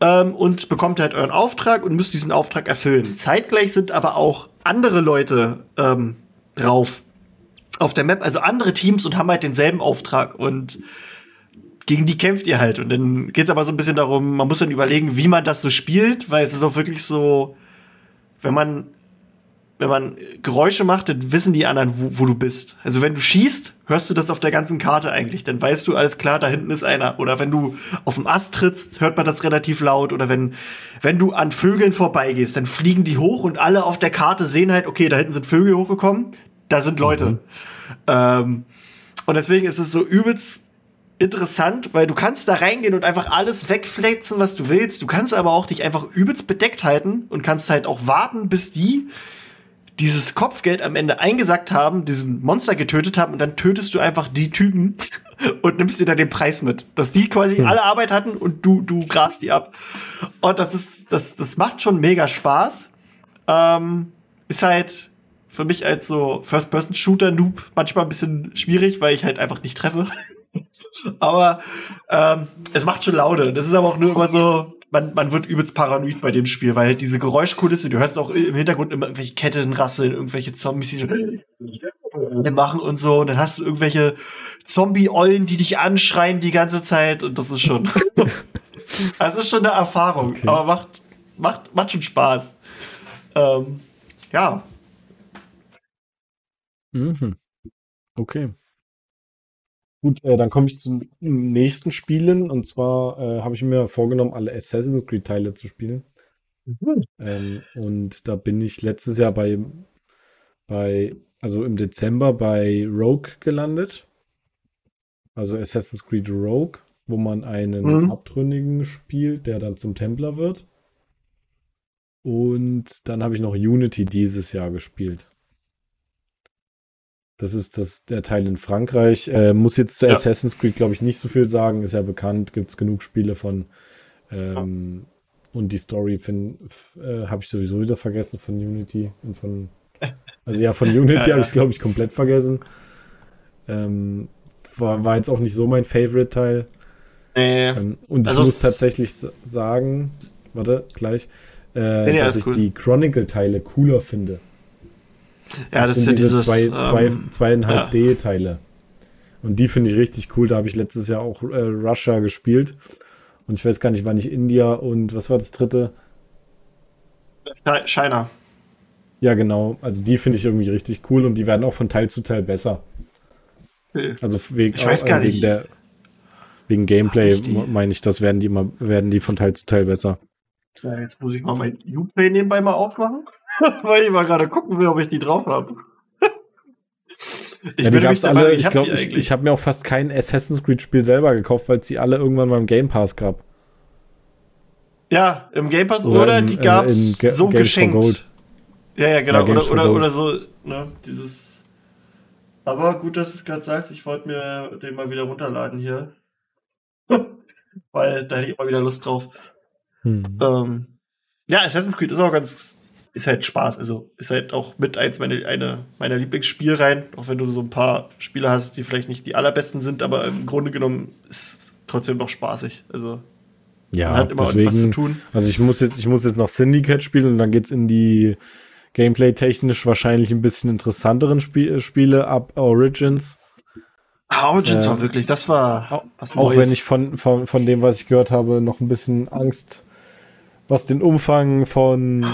ähm, und bekommt halt euren Auftrag und müsst diesen Auftrag erfüllen. Zeitgleich sind aber auch andere Leute ähm, drauf auf der Map, also andere Teams und haben halt denselben Auftrag und gegen die kämpft ihr halt. Und dann geht es aber so ein bisschen darum, man muss dann überlegen, wie man das so spielt, weil es ist auch wirklich so, wenn man wenn man Geräusche macht, dann wissen die anderen, wo, wo, du bist. Also wenn du schießt, hörst du das auf der ganzen Karte eigentlich. Dann weißt du, alles klar, da hinten ist einer. Oder wenn du auf dem Ast trittst, hört man das relativ laut. Oder wenn, wenn du an Vögeln vorbeigehst, dann fliegen die hoch und alle auf der Karte sehen halt, okay, da hinten sind Vögel hochgekommen, da sind Leute. Mhm. Ähm, und deswegen ist es so übelst interessant, weil du kannst da reingehen und einfach alles wegfletzen, was du willst. Du kannst aber auch dich einfach übelst bedeckt halten und kannst halt auch warten, bis die dieses Kopfgeld am Ende eingesackt haben, diesen Monster getötet haben und dann tötest du einfach die Typen und nimmst dir dann den Preis mit. Dass die quasi hm. alle Arbeit hatten und du, du grast die ab. Und das ist, das, das macht schon mega Spaß. Ähm, ist halt für mich als so First-Person-Shooter-Noob manchmal ein bisschen schwierig, weil ich halt einfach nicht treffe. aber ähm, es macht schon Laune. Das ist aber auch nur immer so, man, man wird übelst paranoid bei dem Spiel, weil diese Geräuschkulisse, du hörst auch im Hintergrund immer irgendwelche Ketten rasseln, irgendwelche Zombies, die so machen und so. Und dann hast du irgendwelche Zombie-Eulen, die dich anschreien die ganze Zeit. Und das ist schon. das ist schon eine Erfahrung, okay. aber macht, macht, macht schon Spaß. Ähm, ja. Mhm. Okay. Gut, äh, dann komme ich zu nächsten Spielen. Und zwar äh, habe ich mir vorgenommen, alle Assassin's Creed-Teile zu spielen. Mhm. Ähm, und da bin ich letztes Jahr bei, bei, also im Dezember bei Rogue gelandet. also Assassin's Creed Rogue, wo man einen Mhm. Abtrünnigen spielt, der dann zum Templer wird. Und dann habe ich noch Unity dieses Jahr gespielt. Das ist das, der Teil in Frankreich. Äh, muss jetzt zu Ja. Assassin's Creed, glaube ich, nicht so viel sagen. Ist ja bekannt, gibt es genug Spiele von. Ähm, Und die Story äh, habe ich sowieso wieder vergessen von Unity. Und von, also ja, von Unity Ja, ja. habe ich es, glaube ich, komplett vergessen. Ähm, war, war jetzt auch nicht so mein Favorite-Teil. Nee. Ähm, und Also ich muss tatsächlich sagen, warte, gleich, äh, dass ich gut. die Chronicle-Teile cooler finde. Ja, das, ja sind diese dieses. zwei, zwei, ähm, zweieinhalb ja. D-Teile. Und die finde ich richtig cool. Da habe ich letztes Jahr auch äh, Russia gespielt. Und ich weiß gar nicht, wann ich India und was war das dritte? Chi- China. Ja, genau. Also die finde ich irgendwie richtig cool und die werden auch von Teil zu Teil besser. Okay. Also wegen, Ich weiß gar wegen nicht. der wegen Gameplay meine ich, das werden die immer werden die von Teil zu Teil besser. Ja, jetzt muss ich mal mein Uplay nebenbei mal aufmachen, weil ich mal gerade gucken will, ob ich die drauf habe. ja, die gab's alle. Ich glaube, ich, ich habe mir auch fast kein Assassin's Creed Spiel selber gekauft, weil es die alle irgendwann mal im Game Pass gab. ja, im Game Pass Oder oder, im- die äh, gab's in Ga- so Games geschenkt. Ja, ja, genau. Ja, oder, oder, oder so, ne, dieses. Aber gut, dass du es gerade sagst, ich wollte mir den mal wieder runterladen hier. Weil da hätte ich immer wieder Lust drauf. Hm. Ähm, ja, Assassin's Creed ist auch ganz, ist halt Spaß. Also ist halt auch mit eins meine, eine meiner Lieblingsspielreihen. Auch wenn du so ein paar Spiele hast, die vielleicht nicht die allerbesten sind, aber im Grunde genommen ist es trotzdem noch spaßig. Also Ja, man hat immer was zu deswegen. tun. Also ich muss jetzt, ich muss jetzt noch Syndicate spielen und dann geht's in die Gameplay-technisch wahrscheinlich ein bisschen interessanteren Spie äh, Spiele ab Origins. Ah, Origins Äh, war wirklich, das war Auch, was auch Neues. wenn ich von, von, von dem, was ich gehört habe, noch ein bisschen Angst, was den Umfang von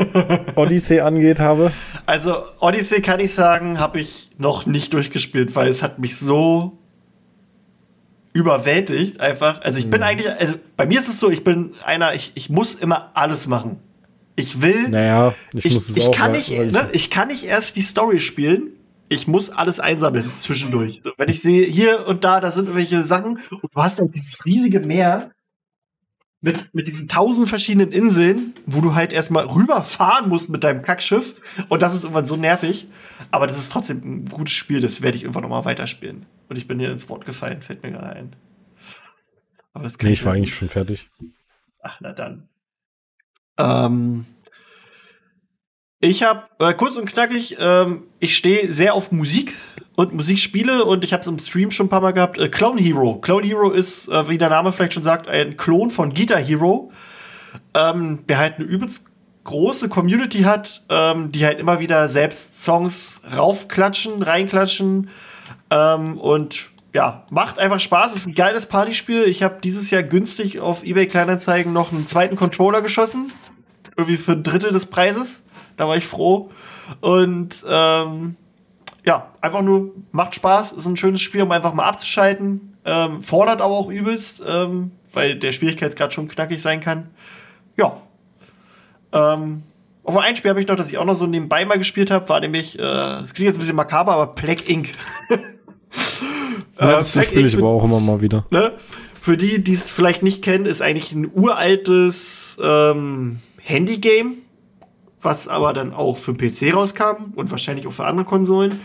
Odyssey angeht, habe. Also Odyssey kann ich sagen, habe ich noch nicht durchgespielt, weil es hat mich so überwältigt einfach. Also ich Mhm. bin eigentlich, also bei mir ist es so, ich bin einer, ich, ich muss immer alles machen. Ich will, Naja, ich, ich, muss es ich, auch. kann nicht, ne, ich kann nicht erst die Story spielen. Ich muss alles einsammeln zwischendurch. Wenn ich sehe, hier und da, da sind irgendwelche Sachen und du hast halt dieses riesige Meer mit, mit diesen tausend verschiedenen Inseln, wo du halt erstmal rüberfahren musst mit deinem Kackschiff. Und das ist irgendwann so nervig. Aber das ist trotzdem ein gutes Spiel, das werde ich irgendwann noch mal weiterspielen. Und ich bin hier ins Wort gefallen, fällt mir gerade ein. Aber das kann Nee, ich war eigentlich schon fertig. Ach, na dann. Ähm, ich habe, äh, kurz und knackig, ähm, ich stehe sehr auf Musik und Musikspiele und ich habe es im Stream schon ein paar Mal gehabt. Äh, Clone Hero. Clone Hero ist, äh, wie der Name vielleicht schon sagt, ein Klon von Guitar Hero, ähm, der halt eine übelst große Community hat, ähm, die halt immer wieder selbst Songs raufklatschen, reinklatschen ähm, und ja, macht einfach Spaß. Ist ein geiles Partyspiel. Ich habe dieses Jahr günstig auf eBay Kleinanzeigen noch einen zweiten Controller geschossen. Irgendwie für ein Drittel des Preises. Da war ich froh. Und ähm, ja, einfach nur macht Spaß. Ist ein schönes Spiel, um einfach mal abzuschalten. Ähm, fordert aber auch übelst, ähm, weil der Schwierigkeitsgrad schon knackig sein kann. Ja. Ähm, obwohl ein Spiel habe ich noch, das ich auch noch so nebenbei mal gespielt habe, war nämlich, äh, das klingt jetzt ein bisschen makaber, aber Plague Inc. Ja, das Plague spiele ich aber auch immer mal wieder. Ne? Für die, die es vielleicht nicht kennen, ist eigentlich ein uraltes ähm, Handy-Game, was aber dann auch für PC rauskam und wahrscheinlich auch für andere Konsolen.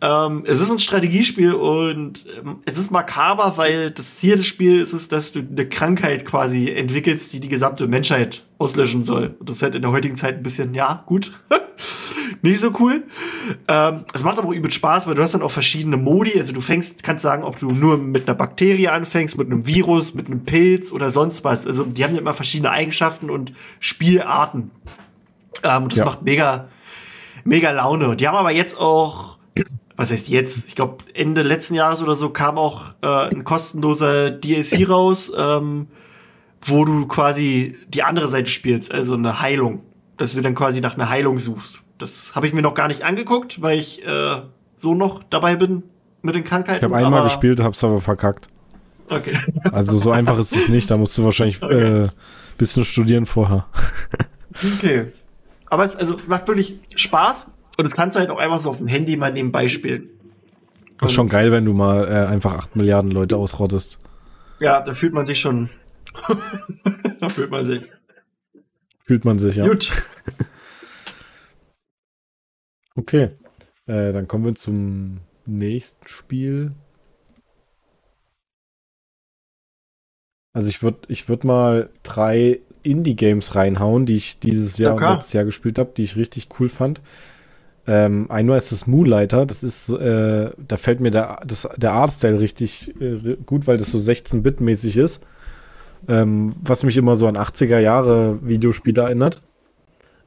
Ähm, es ist ein Strategiespiel und ähm, es ist makaber, weil das Ziel des Spiels ist dass du eine Krankheit quasi entwickelst, die die gesamte Menschheit auslöschen soll. Und das ist halt in der heutigen Zeit ein bisschen, ja, gut. nicht so cool. Ähm, es macht aber auch übel Spaß, weil du hast dann auch verschiedene Modi. Also du fängst, kannst sagen, ob du nur mit einer Bakterie anfängst, mit einem Virus, mit einem Pilz oder sonst was. Also die haben ja immer verschiedene Eigenschaften und Spielarten. Ähm, das Ja. macht mega, mega Laune. Die haben aber jetzt auch, was heißt jetzt? Ich glaube, Ende letzten Jahres oder so kam auch äh, ein kostenloser DLC raus, ähm, wo du quasi die andere Seite spielst, also eine Heilung. Dass du dann quasi nach einer Heilung suchst. Das habe ich mir noch gar nicht angeguckt, weil ich äh, so noch dabei bin mit den Krankheiten. Ich habe einmal gespielt, hab's aber verkackt. Okay. Also so einfach ist es nicht. Da musst du wahrscheinlich Okay. äh, bisschen studieren vorher. Okay. Aber es, also, es macht wirklich Spaß und es kannst du halt auch einfach so auf dem Handy mal nebenbei spielen. Das ist schon geil, wenn du mal äh, einfach 8 Milliarden Leute ausrottest. Ja, da fühlt man sich schon. da fühlt man sich. Fühlt man sich, ja. Gut. okay. Äh, dann kommen wir zum nächsten Spiel. Also ich würde ich würd mal drei Indie-Games reinhauen, die ich dieses Jahr Ja, und letztes Jahr gespielt habe, die ich richtig cool fand. Ähm, einmal ist das Moonlighter, das ist, äh, da fällt mir der, das, der Artstyle richtig äh, gut, weil das so 16-Bit-mäßig ist. Ähm, was mich immer so an 80er Jahre Videospiele erinnert.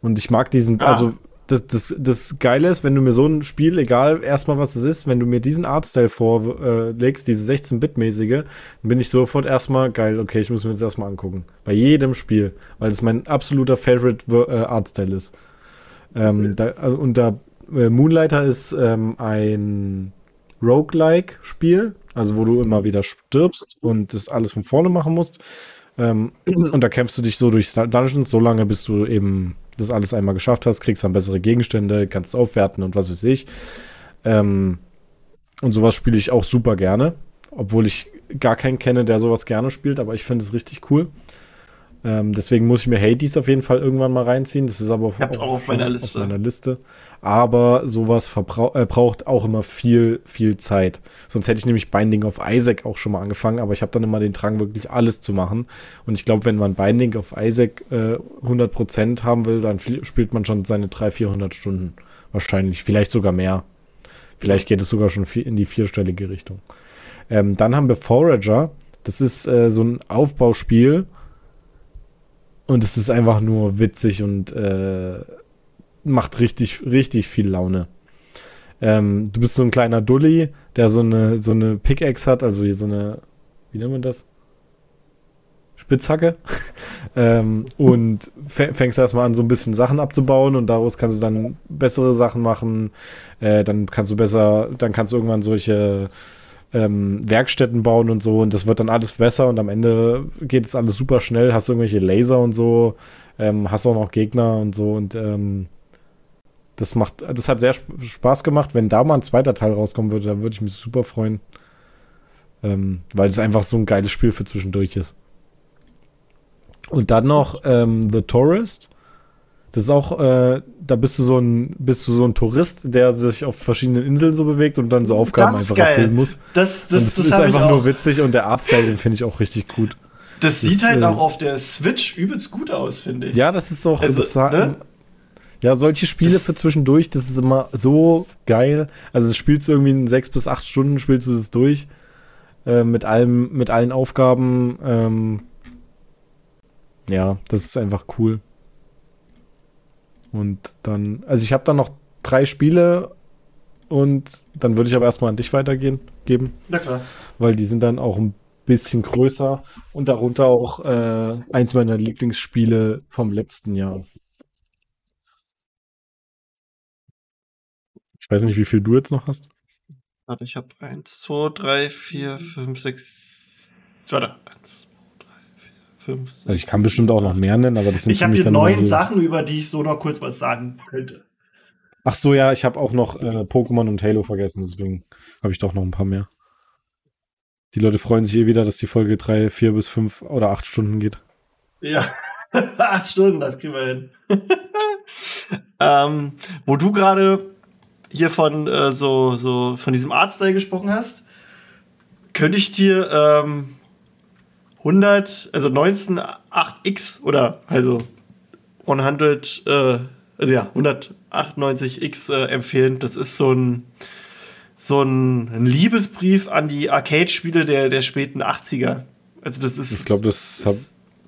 Und ich mag diesen, Ah. also das, das, das Geile ist, wenn du mir so ein Spiel, egal erstmal was es ist, wenn du mir diesen Artstyle vorlegst, diese 16-Bit-mäßige, dann bin ich sofort erstmal geil, okay, ich muss mir das erstmal angucken. Bei jedem Spiel, weil das mein absoluter Favorite äh, Artstyle ist. Ähm, da, äh, und da äh, Moonlighter ist ähm, ein Roguelike-Spiel, also wo du immer wieder stirbst und das alles von vorne machen musst. Ähm, und da kämpfst du dich so durch Dungeons, so lange, bis du eben das alles einmal geschafft hast, kriegst dann bessere Gegenstände, kannst aufwerten und was weiß ich. Ähm, und sowas spiele ich auch super gerne, obwohl ich gar keinen kenne, der sowas gerne spielt, aber ich finde es richtig cool. Ähm, deswegen muss ich mir Hades auf jeden Fall irgendwann mal reinziehen. Das ist aber hab's auch auf meiner Liste. Auf meiner Liste. Aber sowas äh, braucht auch immer viel, viel Zeit. Sonst hätte ich nämlich Binding of Isaac auch schon mal angefangen, aber ich habe dann immer den Drang, wirklich alles zu machen. Und ich glaube, wenn man Binding of Isaac äh, 100% haben will, dann spielt man schon seine 300, 400 Stunden. Wahrscheinlich. Vielleicht sogar mehr. Vielleicht geht es sogar schon vi- in die vierstellige Richtung. Ähm, dann haben wir Forager. Das ist äh, so ein Aufbauspiel. Und es ist einfach nur witzig und äh, macht richtig, richtig viel Laune. Ähm, du bist so ein kleiner Dulli, der so eine, so eine Pickaxe hat, also hier so eine, wie nennt man das? Spitzhacke. ähm, und fä- fängst erstmal an, so ein bisschen Sachen abzubauen und daraus kannst du dann bessere Sachen machen. Äh, dann kannst du besser, dann kannst du irgendwann solche ähm, Werkstätten bauen und so und das wird dann alles besser und am Ende geht es alles super schnell, hast irgendwelche Laser und so, ähm, hast auch noch Gegner und so und ähm, das macht, das hat sehr sp- Spaß gemacht. Wenn da mal ein zweiter Teil rauskommen würde, dann würde ich mich super freuen. Ähm, weil es einfach so ein geiles Spiel für zwischendurch ist. Und dann noch ähm, The Tourist. Das ist auch, äh, da bist du so ein, bist du so ein Tourist, der sich auf verschiedenen Inseln so bewegt und dann so Aufgaben einfach geil. erfüllen muss. Das, das, das, das, ist einfach nur witzig und der Artstyle, den finde ich auch richtig gut. Das sieht halt äh, auch auf der Switch übelst gut aus, finde ich. Ja, das ist auch. Also, das ne? Ja, solche Spiele Das- für zwischendurch, das ist immer so geil. Also das spielst du irgendwie in sechs bis acht Stunden, spielst du das durch. Äh, mit allem, mit allen Aufgaben. Ähm, ja, das ist einfach cool. Und dann, also ich habe dann noch drei Spiele und dann würde ich aber erstmal an dich weitergehen, geben, Na klar. weil die sind dann auch ein bisschen größer und darunter auch äh, eins meiner Lieblingsspiele vom letzten Jahr. Ich weiß nicht, wie viel du jetzt noch hast. Warte, ich habe eins, zwei, drei, vier, fünf, sechs. Warte, eins, zwei, drei, vier, fünf. Sechs, Also ich kann bestimmt auch noch mehr nennen, aber das sind Ich für habe mich hier neun Sachen, über die ich so noch kurz was sagen könnte. Ach so, ja, ich habe auch noch äh, Pokémon und Halo vergessen, deswegen habe ich doch noch ein paar mehr. Die Leute freuen sich eh wieder, dass die Folge drei, vier bis fünf oder acht Stunden geht. Ja, acht Stunden, das kriegen wir hin. ähm, wo du gerade hier von äh, so, so von diesem Artstyle gesprochen hast, könnte ich dir ähm, 100, also 198x oder also 100, äh, also ja, 198x äh, empfehlen. Das ist so ein so ein, Liebesbrief an die Arcade-Spiele der, der späten 80er. Also das ist Ich glaube, das hab,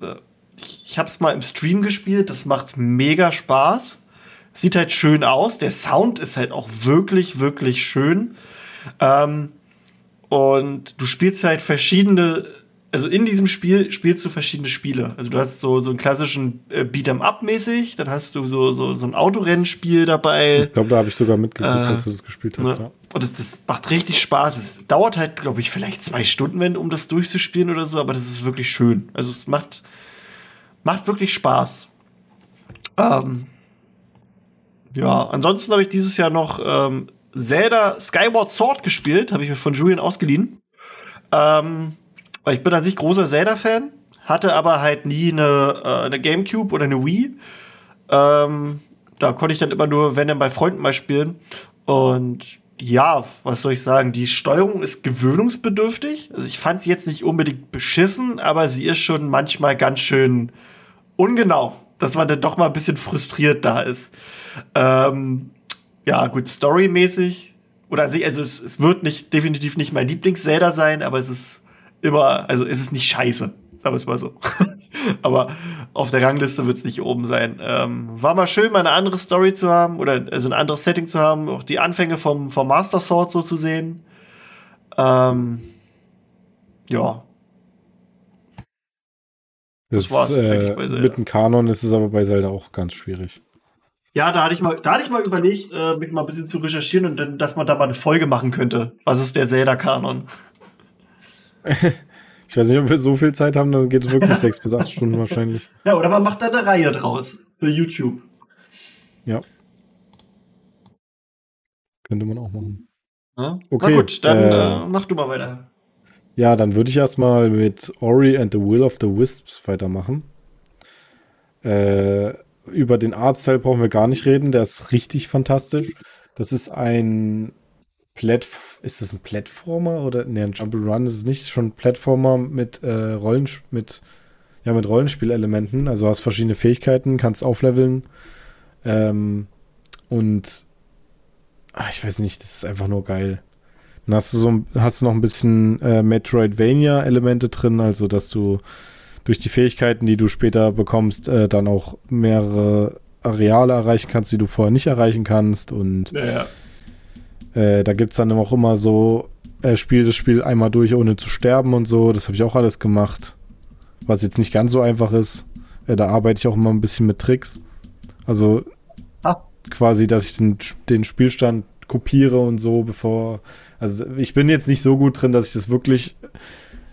das, äh, ich, ich habe es mal im Stream gespielt, das macht mega Spaß. Sieht halt schön aus, der Sound ist halt auch wirklich, wirklich schön. Ähm, und du spielst halt verschiedene, also in diesem Spiel spielst du verschiedene Spiele. Also du hast so, so einen klassischen äh, Beat'em-up mäßig, dann hast du so, so, so ein Autorennspiel dabei. ich glaube, da habe ich sogar mitgeguckt, Äh, als du das gespielt hast. Ja. Ja. Und das, das macht richtig Spaß. Es dauert halt, glaube ich, vielleicht zwei Stunden, wenn, um das durchzuspielen oder so, aber das ist wirklich schön. Also es macht, macht wirklich Spaß. Ähm, ja, ansonsten habe ich dieses Jahr noch ähm, Zelda Skyward Sword gespielt, habe ich mir von Julian ausgeliehen. Ähm, ich bin an sich großer Zelda-Fan, hatte aber halt nie eine, äh, eine Gamecube oder eine Wii. Ähm, da konnte ich dann immer nur, wenn dann bei Freunden mal spielen. Und ja, was soll ich sagen? Die Steuerung ist gewöhnungsbedürftig. Also ich fand sie jetzt nicht unbedingt beschissen, aber sie ist schon manchmal ganz schön ungenau, dass man dann doch mal ein bisschen frustriert da ist. Ähm, ja, gut, storymäßig oder an sich, also es, es wird nicht definitiv nicht mein Lieblings-Zelda sein, aber es ist immer, also es ist nicht scheiße, sagen wir es mal so. aber auf der Rangliste wird es nicht oben sein. Ähm, war mal schön, mal eine andere Story zu haben oder also ein anderes Setting zu haben, auch die Anfänge vom, vom Master Sword so zu sehen. Ähm, ja. Das, das äh, mit dem Kanon ist es aber bei Zelda auch ganz schwierig. Ja, da hatte ich mal, da hatte ich mal überlegt, äh, mich mal ein bisschen zu recherchieren und dann, dass man da mal eine Folge machen könnte. Was ist der Zelda-Kanon? ich weiß nicht, ob wir so viel Zeit haben, dann geht es wirklich sechs bis acht Stunden wahrscheinlich. Ja, oder man macht da eine Reihe draus für YouTube. Ja. Könnte man auch machen. Ja? Okay. Na gut, dann äh, äh, mach du mal weiter. Ja, dann würde ich erstmal mit Ori and the Will of the Wisps weitermachen. Äh, über den Artstyle brauchen wir gar nicht reden, der ist richtig fantastisch. Das ist ein Plat ist es ein Plattformer oder ne, ein Jump'n'Run ist es nicht, schon Plattformer mit äh, Rollen mit ja mit Rollenspielelementen, also hast verschiedene Fähigkeiten, kannst aufleveln ähm, und ach, ich weiß nicht, das ist einfach nur geil. Dann hast du so hast du noch ein bisschen äh, Metroidvania-Elemente drin, also dass du durch die Fähigkeiten, die du später bekommst, äh, dann auch mehrere Areale erreichen kannst, die du vorher nicht erreichen kannst. Und ja, ja. Äh, da gibt es dann auch immer so, äh, spiel das Spiel einmal durch, ohne zu sterben und so. Das habe ich auch alles gemacht. Was jetzt nicht ganz so einfach ist. Äh, da arbeite ich auch immer ein bisschen mit Tricks. Also ah. quasi, dass ich den, den Spielstand kopiere und so, bevor. Also ich bin jetzt nicht so gut drin, dass ich das wirklich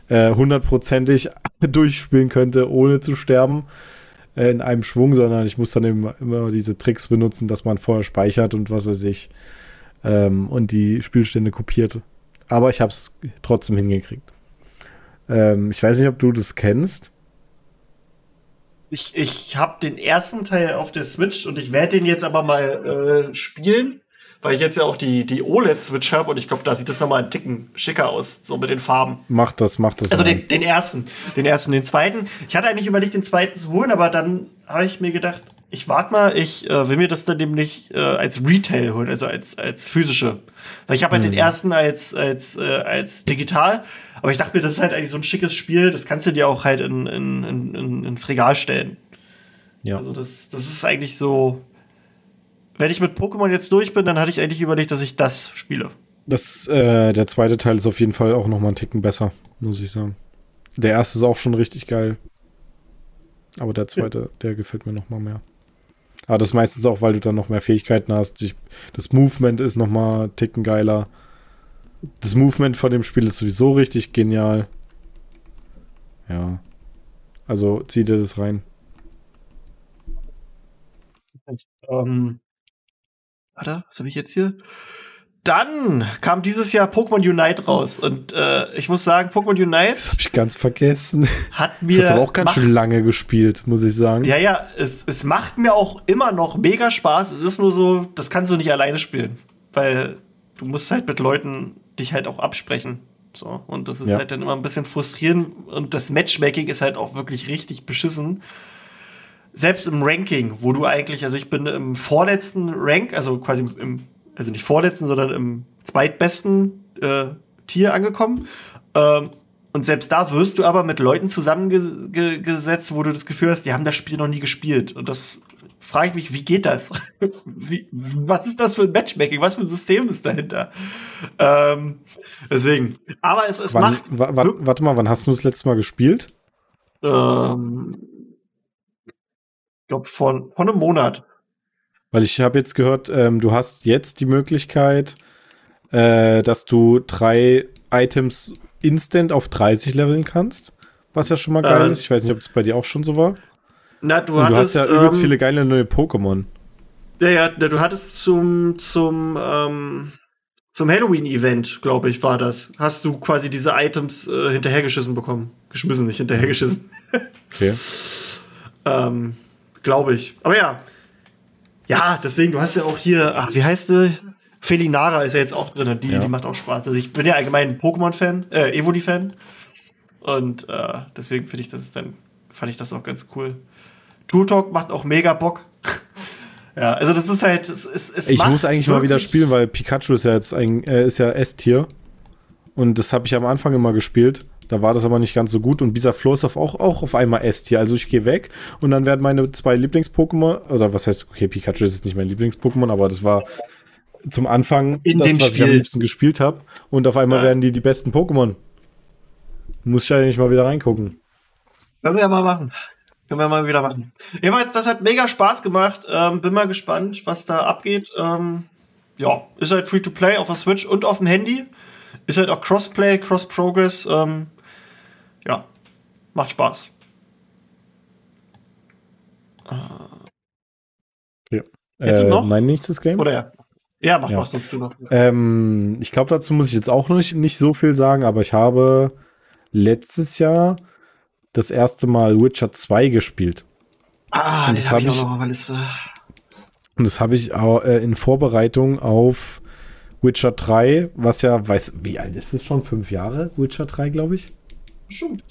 äh, hundertprozentig durchspielen könnte, ohne zu sterben äh, in einem Schwung, sondern ich muss dann immer, immer diese Tricks benutzen, dass man vorher speichert und was weiß ich ähm, und die Spielstände kopiert. Aber ich habe es trotzdem hingekriegt. Ähm, ich weiß nicht, ob du das kennst. Ich, ich habe den ersten Teil auf der Switch und ich werde den jetzt aber mal äh, spielen weil ich jetzt ja auch die, die OLED-Switch habe und ich glaube, da sieht das nochmal ein Ticken schicker aus, so mit den Farben. Macht das, macht das. Also den, den ersten, den ersten, den zweiten. Ich hatte eigentlich überlegt, den zweiten zu holen, aber dann habe ich mir gedacht, ich warte mal, ich äh, will mir das dann nämlich äh, als Retail holen, also als, als physische. Weil ich habe halt mhm. den ersten als, als, äh, als digital, aber ich dachte mir, das ist halt eigentlich so ein schickes Spiel, das kannst du dir auch halt in, in, in, ins Regal stellen. Ja. Also das, das ist eigentlich so, wenn ich mit Pokémon jetzt durch bin, dann hatte ich eigentlich überlegt, dass ich das spiele. Das, äh, der zweite Teil ist auf jeden Fall auch noch mal einen Ticken besser, muss ich sagen. Der erste ist auch schon richtig geil. Aber der zweite, ja. der gefällt mir noch mal mehr. Aber das meistens auch, weil du dann noch mehr Fähigkeiten hast. das Movement ist noch mal einen Ticken geiler. Das Movement von dem Spiel ist sowieso richtig genial. Ja. Also zieh dir das rein. Ähm, Warte, was habe ich jetzt hier? Dann kam dieses Jahr Pokémon Unite raus und äh, ich muss sagen, Pokémon Unite. Das habe ich ganz vergessen. Hat mir. Das hast du auch ganz schön lange gespielt, muss ich sagen. Ja, ja, es, es macht mir auch immer noch mega Spaß. Es ist nur so, das kannst du nicht alleine spielen, weil du musst halt mit Leuten dich halt auch absprechen. So, und das ist ja. halt dann immer ein bisschen frustrierend und das Matchmaking ist halt auch wirklich richtig beschissen selbst im Ranking, wo du eigentlich, also ich bin im vorletzten Rank, also quasi im, also nicht vorletzten, sondern im zweitbesten äh, Tier angekommen. Ähm, und selbst da wirst du aber mit Leuten zusammengesetzt, wo du das Gefühl hast, die haben das Spiel noch nie gespielt. Und das frage ich mich, wie geht das? wie, was ist das für ein Matchmaking? Was für ein System ist dahinter? Ähm, deswegen. Aber es, es wann, macht. Warte mal, wann hast du das letzte Mal gespielt? Ähm, glaube, vor, vor einem Monat. Weil ich habe jetzt gehört, ähm, du hast jetzt die Möglichkeit, äh, dass du drei Items instant auf 30 leveln kannst. Was ja schon mal geil äh, ist. Ich weiß nicht, ob das bei dir auch schon so war. Na, du, Und hattest, du hast ja übelst ähm, viele geile neue Pokémon. Ja, ja, du hattest zum, zum, ähm, zum Halloween-Event, glaube ich, war das. Hast du quasi diese Items äh, hinterhergeschissen bekommen. Geschmissen, nicht hinterhergeschissen. Okay. ähm, glaube ich. Aber ja. Ja, deswegen, du hast ja auch hier, ach, wie heißt sie? Felinara ist ja jetzt auch drin. Die, Ja. die macht auch Spaß. Also ich bin ja allgemein ein Pokémon-Fan, äh, Evoli-Fan. Und äh, deswegen finde ich das dann, fand ich das auch ganz cool. Turtok macht auch mega Bock. ja, also das ist halt, es, es, es Ich muss eigentlich mal wieder spielen, weil Pikachu ist ja jetzt ein, äh, ist ja S-Tier. Und das habe ich am Anfang immer gespielt. Da war das aber nicht ganz so gut. Und dieser auf auch, auch auf einmal S-Tier. Also ich gehe weg und dann werden meine zwei Lieblings-Pokémon, oder was heißt, okay, Pikachu ist nicht mein Lieblings-Pokémon, aber das war zum Anfang In das, was ich am Spiel. liebsten gespielt habe. Und auf einmal Ja. werden die die besten Pokémon. Muss ich ja nicht mal wieder reingucken. Können wir ja mal machen. Können wir mal wieder machen. Jedenfalls, das hat mega Spaß gemacht. Ähm, bin mal gespannt, was da abgeht. Ähm, ja, ist halt Free-to-Play auf der Switch und auf dem Handy. Ist halt auch Crossplay, Cross-Progress. Ähm, ja, macht Spaß. Hätte Äh, noch? mein nächstes Game? Oder ja? Ja, mach Ja. was sonst du noch. Ähm, ich glaube, dazu muss ich jetzt auch noch nicht, nicht so viel sagen, aber ich habe letztes Jahr das erste Mal Witcher 2 gespielt. Ah, Und das habe ich hab auch ich- noch auf der Liste. Und das habe ich auch, äh, in Vorbereitung auf Witcher 3, was ja, weiß, wie alt ist es schon? Fünf Jahre? Witcher 3, glaube ich. Schon.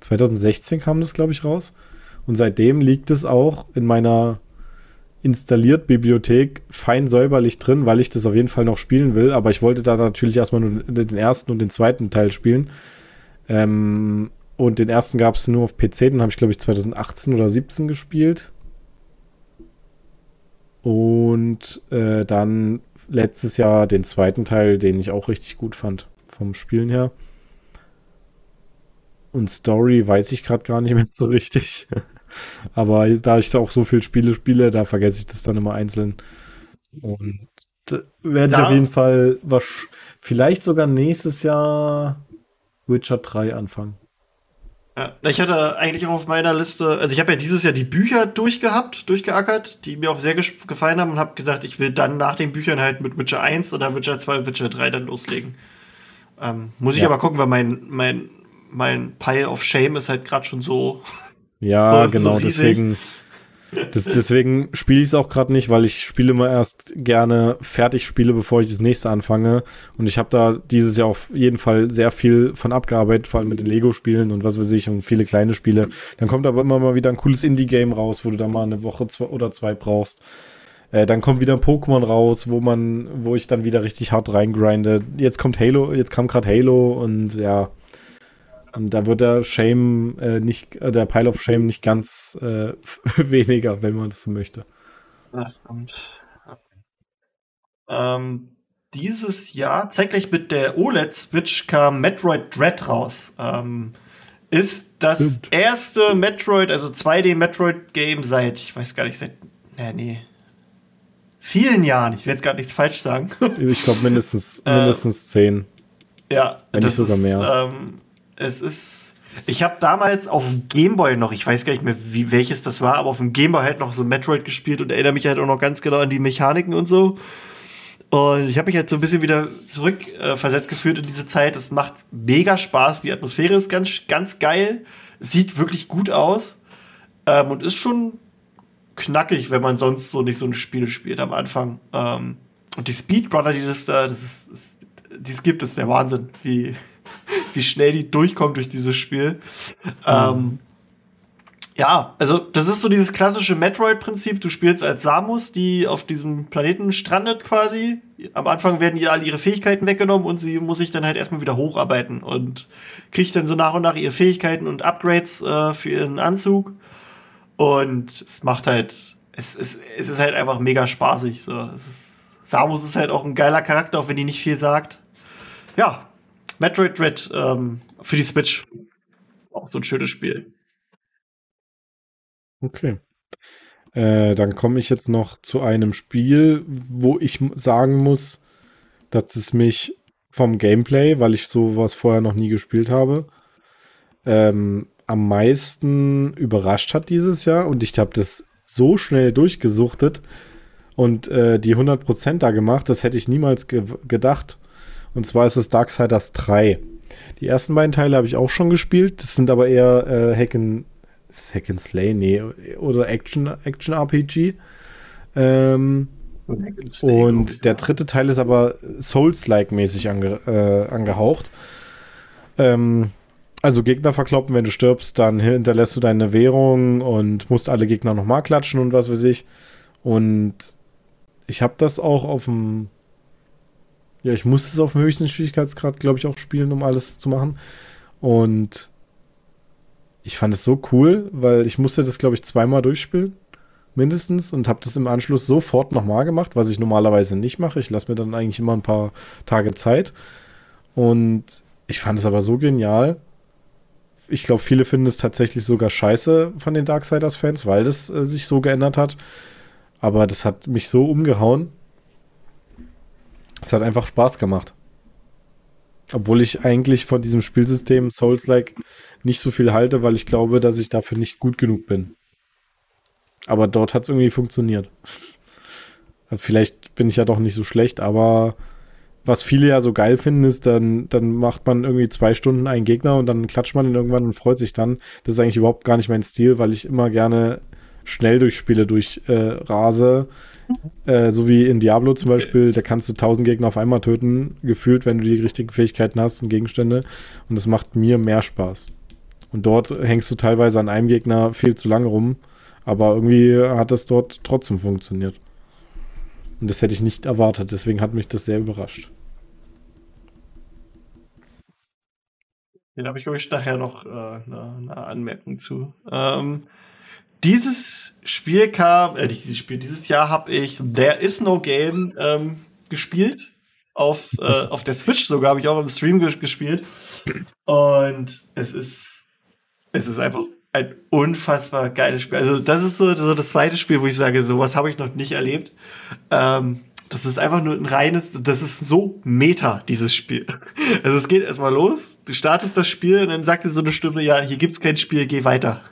2016 kam das, glaube ich, raus. Und seitdem liegt es auch in meiner installiert Bibliothek fein säuberlich drin, weil ich das auf jeden Fall noch spielen will. Aber ich wollte da natürlich erstmal nur den ersten und den zweiten Teil spielen. Ähm, und den ersten gab es nur auf PC, den habe ich, glaube ich, 2018 oder 17 gespielt. Und äh, dann letztes Jahr den zweiten Teil, den ich auch richtig gut fand, vom Spielen her. Und Story weiß ich gerade gar nicht mehr so richtig. Aber da ich auch so viel Spiele spiele, da vergesse ich das dann immer einzeln. Und da werde ich Ja. auf jeden Fall vielleicht sogar nächstes Jahr Witcher 3 anfangen. Ja, ich hatte eigentlich auch auf meiner Liste, also ich habe ja dieses Jahr die Bücher durchgehabt, durchgeackert, die mir auch sehr gefallen haben und habe gesagt, ich will dann nach den Büchern halt mit Witcher 1 oder Witcher 2 und Witcher 3 dann loslegen. Ähm, muss ich Ja. aber gucken, weil mein, mein, mein Pile of Shame ist halt gerade schon so. Ja, So, so genau, riesig. deswegen. Das, deswegen spiele ich es auch gerade nicht, weil ich spiele immer erst gerne fertig spiele, bevor ich das nächste anfange. Und ich habe da dieses Jahr auf jeden Fall sehr viel von abgearbeitet, vor allem mit den Lego-Spielen und was weiß ich und viele kleine Spiele. Dann kommt aber immer mal wieder ein cooles Indie-Game raus, wo du da mal eine Woche zwei oder zwei brauchst. Äh, dann kommt wieder ein Pokémon raus, wo man, wo ich dann wieder richtig hart reingrinde. Jetzt kommt Halo, jetzt kam gerade Halo und ja. Und da wird der Shame äh, nicht, äh, der Pile of Shame nicht ganz äh, weniger, wenn man das so möchte. Das kommt. Ähm, dieses Jahr, zeitgleich mit der OLED-Switch, kam Metroid Dread raus. Ähm, ist das Stimmt. erste Metroid, also 2D-Metroid-Game seit, ich weiß gar nicht, seit, nee, nee, vielen Jahren. Ich will jetzt gar nichts falsch sagen. Ich glaube mindestens, Äh, mindestens zehn. ja, Wenn nicht sogar ist, mehr. Ähm, es ist. Ich habe damals auf dem Gameboy noch, ich weiß gar nicht mehr, wie, welches das war, aber auf dem Gameboy halt noch so Metroid gespielt und erinnere mich halt auch noch ganz genau an die Mechaniken und so. Und ich habe mich halt so ein bisschen wieder zurück äh, gefühlt in diese Zeit. Es macht mega Spaß. Die Atmosphäre ist ganz, ganz geil. Sieht wirklich gut aus. Ähm, und ist schon knackig, wenn man sonst so nicht so ein Spiel spielt am Anfang. Ähm, und die Speedrunner, die das da, das ist, ist dies gibt es, der Wahnsinn, wie, wie schnell die durchkommen durch dieses Spiel. Ähm, ja, also das ist so dieses klassische Metroid-Prinzip. Du spielst als Samus, die auf diesem Planeten strandet quasi. Am Anfang werden ihr alle ihre Fähigkeiten weggenommen und sie muss sich dann halt erstmal wieder hocharbeiten und kriegt dann so nach und nach ihre Fähigkeiten und Upgrades äh, für ihren Anzug. Und es macht halt, es, es, es ist halt einfach mega spaßig. So. Ist, Samus ist halt auch ein geiler Charakter, auch wenn die nicht viel sagt. Ja, Metroid Dread ähm, für die Switch. Auch so ein schönes Spiel. Okay. Äh, dann komme ich jetzt noch zu einem Spiel, wo ich sagen muss, dass es mich vom Gameplay, weil ich sowas vorher noch nie gespielt habe, ähm, am meisten überrascht hat dieses Jahr. Und ich habe das so schnell durchgesuchtet. und äh, die 100% da gemacht. Das hätte ich niemals ge gedacht. Und zwar ist es Darksiders 3. Die ersten beiden Teile habe ich auch schon gespielt. Das sind aber eher äh, Hack and, Hack and Slay, nee, oder Action, Action RPG. Ähm, und der dritte Teil ist aber Souls-like mäßig ange, äh, angehaucht. Ähm, also Gegner verkloppen, wenn du stirbst, dann hinterlässt du deine Währung und musst alle Gegner nochmal klatschen und was weiß ich. Und ich habe das auch auf dem. Ja, ich musste es auf dem höchsten Schwierigkeitsgrad, glaube ich, auch spielen, um alles zu machen. Und ich fand es so cool, weil ich musste das, glaube ich, zweimal durchspielen. Mindestens. Und habe das im Anschluss sofort nochmal gemacht, was ich normalerweise nicht mache. Ich lasse mir dann eigentlich immer ein paar Tage Zeit. Und ich fand es aber so genial, ich glaube, viele finden es tatsächlich sogar scheiße von den Darksiders-Fans, weil das äh, sich so geändert hat. Aber das hat mich so umgehauen. Es hat einfach Spaß gemacht. Obwohl ich eigentlich von diesem Spielsystem Souls-like nicht so viel halte, weil ich glaube, dass ich dafür nicht gut genug bin. Aber dort hat es irgendwie funktioniert. Vielleicht bin ich ja doch nicht so schlecht, aber was viele ja so geil finden, ist, dann, dann macht man irgendwie zwei Stunden einen Gegner und dann klatscht man ihn irgendwann und freut sich dann. Das ist eigentlich überhaupt gar nicht mein Stil, weil ich immer gerne schnell durch Spiele durch äh, rase. Äh, so wie in Diablo zum Beispiel, da kannst du tausend Gegner auf einmal töten, gefühlt, wenn du die richtigen Fähigkeiten hast und Gegenstände. Und das macht mir mehr Spaß. Und dort hängst du teilweise an einem Gegner viel zu lange rum, aber irgendwie hat es dort trotzdem funktioniert. Und das hätte ich nicht erwartet, deswegen hat mich das sehr überrascht. Den habe ich, glaube ich, nachher noch äh, eine, eine, Anmerkung zu. Ähm, dieses Spiel kam, äh, dieses Spiel, dieses Jahr habe ich There Is No Game ähm, gespielt. Auf, äh, auf der Switch sogar habe ich auch im Stream gespielt. Und es ist, es ist einfach ein unfassbar geiles Spiel. Also, das ist so, so das zweite Spiel, wo ich sage, sowas habe ich noch nicht erlebt. Ähm, das ist einfach nur ein reines, das ist so meta, dieses Spiel. Also es geht erstmal los, du startest das Spiel und dann sagt dir so eine Stimme, ja, hier gibt's kein Spiel, geh weiter.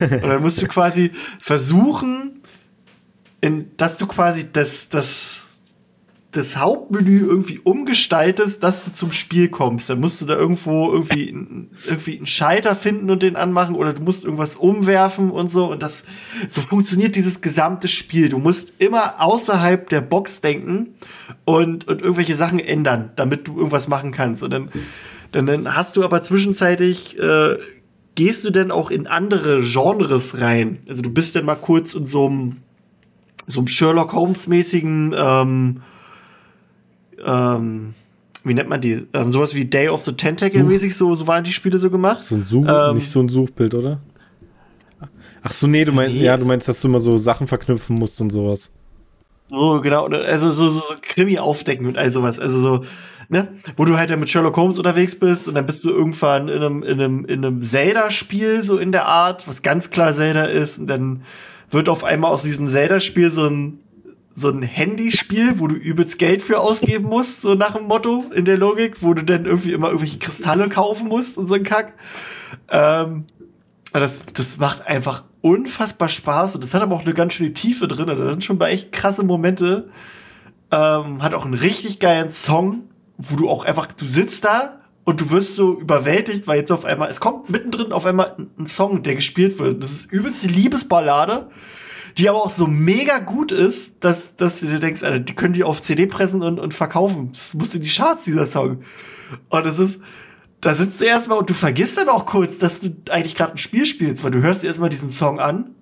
Und dann musst du quasi versuchen, in, dass du quasi das, das, das Hauptmenü irgendwie umgestaltest, dass du zum Spiel kommst. Dann musst du da irgendwo irgendwie, irgendwie einen Schalter finden und den anmachen oder du musst irgendwas umwerfen und so. Und das, so funktioniert dieses gesamte Spiel. Du musst immer außerhalb der Box denken und, und irgendwelche Sachen ändern, damit du irgendwas machen kannst. Und dann, dann, hast du aber zwischenzeitlich, äh, gehst du denn auch in andere Genres rein? Also du bist dann mal kurz in so einem, so einem Sherlock Holmes mäßigen, ähm, ähm, wie nennt man die? Ähm, sowas wie Day of the Tentacle mäßig, so, so waren die Spiele so gemacht. So ein Such, ähm, nicht so ein Suchbild, oder? Ach so, nee, du meinst, nee. ja, du meinst, dass du immer so Sachen verknüpfen musst und sowas. So, genau, also so, so, so Krimi aufdecken und all sowas. Also so, ne, wo du halt dann mit Sherlock Holmes unterwegs bist und dann bist du irgendwann in einem, in einem, in einem Zelda-Spiel, so in der Art, was ganz klar Zelda ist, und dann wird auf einmal aus diesem Zelda-Spiel so ein so ein Handyspiel, wo du übelst Geld für ausgeben musst, so nach dem Motto in der Logik, wo du dann irgendwie immer irgendwelche Kristalle kaufen musst und so ein Kack. Ähm, das, das macht einfach unfassbar Spaß und das hat aber auch eine ganz schöne Tiefe drin. Also, das sind schon bei echt krasse Momente. Ähm, hat auch einen richtig geilen Song, wo du auch einfach, du sitzt da und du wirst so überwältigt, weil jetzt auf einmal, es kommt mittendrin auf einmal ein Song, der gespielt wird. Das ist übelst die Liebesballade die aber auch so mega gut ist, dass, dass du dir denkst, Alter, die können die auf CD pressen und, und verkaufen. Das muss in die Charts, dieser Song. Und es ist, da sitzt du erstmal und du vergisst dann auch kurz, dass du eigentlich gerade ein Spiel spielst, weil du hörst dir erstmal diesen Song an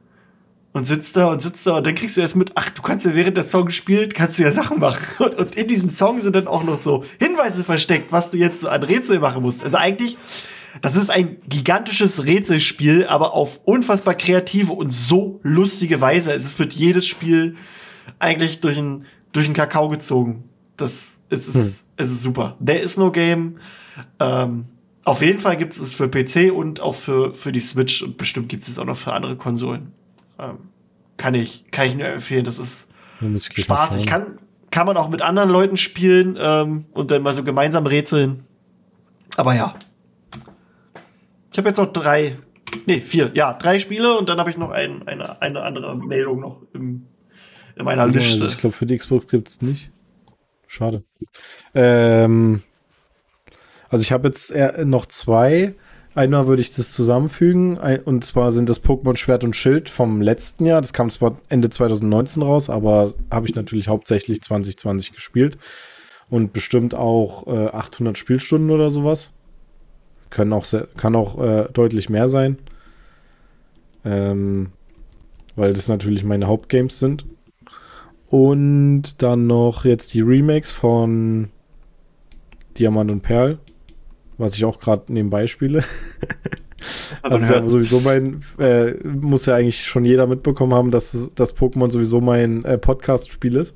und sitzt da und sitzt da und dann kriegst du erst mit, ach, du kannst ja während der Song spielt, kannst du ja Sachen machen. Und, und in diesem Song sind dann auch noch so Hinweise versteckt, was du jetzt so an Rätsel machen musst. Also eigentlich das ist ein gigantisches Rätselspiel, aber auf unfassbar kreative und so lustige Weise. Es wird jedes Spiel eigentlich durch einen durch einen Kakao gezogen. Das es ist, hm. es ist super. There is no game. Ähm, auf jeden Fall gibt es es für PC und auch für, für die Switch und bestimmt gibt es es auch noch für andere Konsolen. Ähm, kann ich, kann ich nur empfehlen. Das ist Spaß. Ich kann, kann man auch mit anderen Leuten spielen ähm, und dann mal so gemeinsam rätseln. Aber ja, ich habe jetzt noch drei, nee, vier, ja, drei Spiele und dann habe ich noch ein, eine, eine andere Meldung noch im, in meiner Liste. ich glaube, für die Xbox gibt es nicht. Schade. Ähm, also ich habe jetzt noch zwei. Einmal würde ich das zusammenfügen. Und zwar sind das Pokémon Schwert und Schild vom letzten Jahr. Das kam zwar Ende 2019 raus, aber habe ich natürlich hauptsächlich 2020 gespielt. Und bestimmt auch äh, 800 Spielstunden oder sowas. Können auch sehr, kann auch äh, deutlich mehr sein. Ähm, weil das natürlich meine Hauptgames sind. Und dann noch jetzt die Remakes von Diamant und Perl, was ich auch gerade nebenbei spiele. also ist ja sowieso mein, äh, muss ja eigentlich schon jeder mitbekommen haben, dass das Pokémon sowieso mein äh, Podcast-Spiel ist.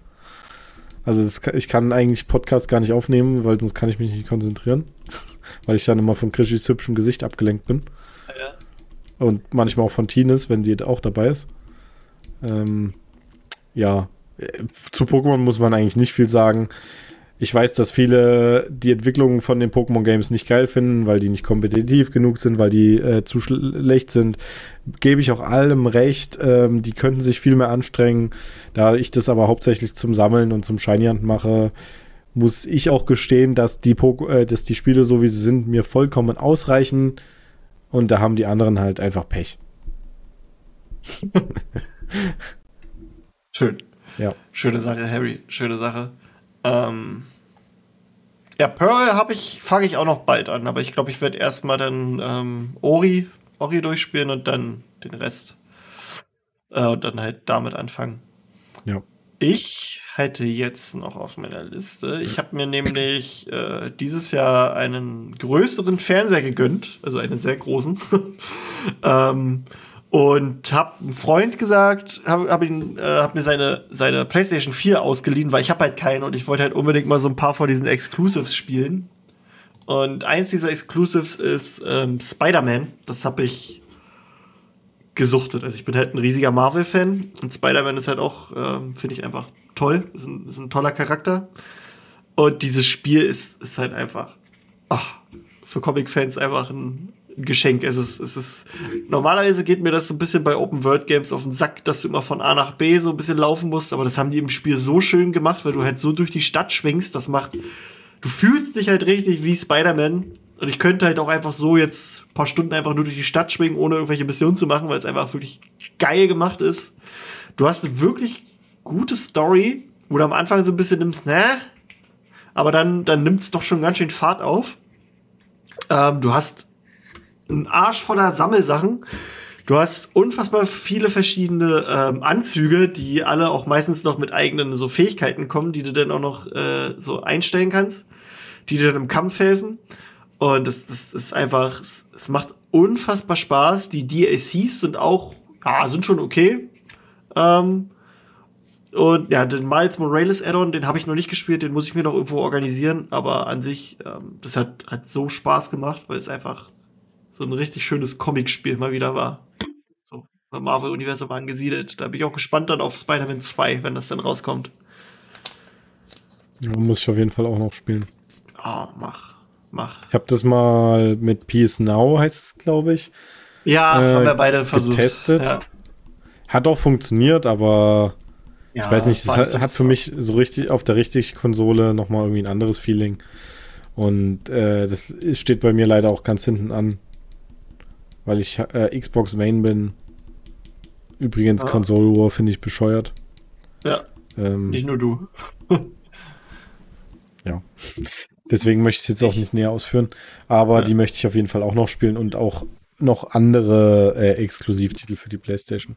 Also das, ich kann eigentlich Podcast gar nicht aufnehmen, weil sonst kann ich mich nicht konzentrieren. weil ich dann immer von Krishis hübschem Gesicht abgelenkt bin. Ja. Und manchmal auch von Tines, wenn die auch dabei ist. Ähm, ja, zu Pokémon muss man eigentlich nicht viel sagen. Ich weiß, dass viele die Entwicklung von den Pokémon-Games nicht geil finden, weil die nicht kompetitiv genug sind, weil die äh, zu schlecht sind. Gebe ich auch allem recht. Ähm, die könnten sich viel mehr anstrengen. Da ich das aber hauptsächlich zum Sammeln und zum Shiny Hunt mache, muss ich auch gestehen, dass die, po äh, dass die Spiele, so wie sie sind, mir vollkommen ausreichen. Und da haben die anderen halt einfach Pech. Schön. Ja. Schöne Sache, Harry. Schöne Sache. Ähm, ja, Pearl habe ich, fange ich auch noch bald an, aber ich glaube, ich werde erstmal dann ähm, Ori, Ori durchspielen und dann den Rest. Äh, und dann halt damit anfangen. Ja. Ich hätte jetzt noch auf meiner Liste, ich habe mir nämlich äh, dieses Jahr einen größeren Fernseher gegönnt, also einen sehr großen. ähm, und hab einem Freund gesagt, hab, hab, ihn, äh, hab mir seine, seine PlayStation 4 ausgeliehen, weil ich habe halt keine und ich wollte halt unbedingt mal so ein paar von diesen Exclusives spielen. Und eins dieser Exclusives ist ähm, Spider-Man. Das habe ich gesuchtet. Also ich bin halt ein riesiger Marvel-Fan und Spider-Man ist halt auch, ähm, finde ich einfach toll. Ist ein, ist ein toller Charakter. Und dieses Spiel ist, ist halt einfach ach, für Comic-Fans einfach ein Geschenk. Es ist, es ist, normalerweise geht mir das so ein bisschen bei Open World Games auf den Sack, dass du immer von A nach B so ein bisschen laufen musst, aber das haben die im Spiel so schön gemacht, weil du halt so durch die Stadt schwingst, das macht, du fühlst dich halt richtig wie Spider-Man. Und ich könnte halt auch einfach so jetzt ein paar Stunden einfach nur durch die Stadt schwingen, ohne irgendwelche Missionen zu machen, weil es einfach wirklich geil gemacht ist. Du hast eine wirklich gute Story, wo du am Anfang so ein bisschen nimmst, ne? Aber dann, dann nimmt es doch schon ganz schön Fahrt auf. Ähm, du hast ein Arsch voller Sammelsachen. Du hast unfassbar viele verschiedene ähm, Anzüge, die alle auch meistens noch mit eigenen so Fähigkeiten kommen, die du dann auch noch äh, so einstellen kannst, die dir dann im Kampf helfen. Und das, das ist einfach, es, macht unfassbar Spaß. Die DLCs sind auch, ja, sind schon okay. Ähm, und ja, den Miles Morales Add-on, den habe ich noch nicht gespielt, den muss ich mir noch irgendwo organisieren. Aber an sich, ähm, das hat, hat so Spaß gemacht, weil es einfach so ein richtig schönes Comic-Spiel mal wieder war. So, beim Marvel-Universum angesiedelt. Da bin ich auch gespannt dann auf Spider-Man 2, wenn das dann rauskommt. Ja, muss ich auf jeden Fall auch noch spielen. Ah, oh, mach. Mach. Ich habe das mal mit PS Now, heißt es, glaube ich. Ja, äh, haben wir beide versucht. Getestet. Ja. Hat auch funktioniert, aber ja, ich weiß nicht, es hat, hat, für mich so richtig auf der richtigen Konsole nochmal irgendwie ein anderes Feeling. Und äh, das steht bei mir leider auch ganz hinten an weil ich äh, Xbox Main bin. Übrigens, ah. Console War finde ich bescheuert. Ja. Ähm, nicht nur du. ja. Deswegen möchte ich es jetzt auch nicht näher ausführen. Aber ja. die möchte ich auf jeden Fall auch noch spielen und auch noch andere äh, Exklusivtitel für die PlayStation.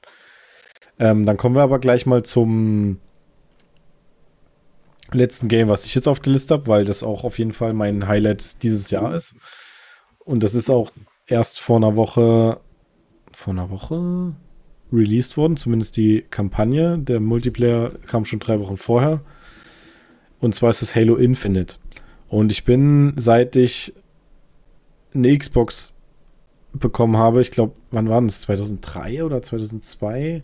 Ähm, dann kommen wir aber gleich mal zum letzten Game, was ich jetzt auf der Liste habe, weil das auch auf jeden Fall mein Highlight dieses Jahr ist. Und das ist auch erst vor einer Woche, vor einer Woche released worden, zumindest die Kampagne. Der Multiplayer kam schon drei Wochen vorher. Und zwar ist es Halo Infinite. Und ich bin, seit ich eine Xbox bekommen habe, ich glaube, wann war das? 2003 oder 2002?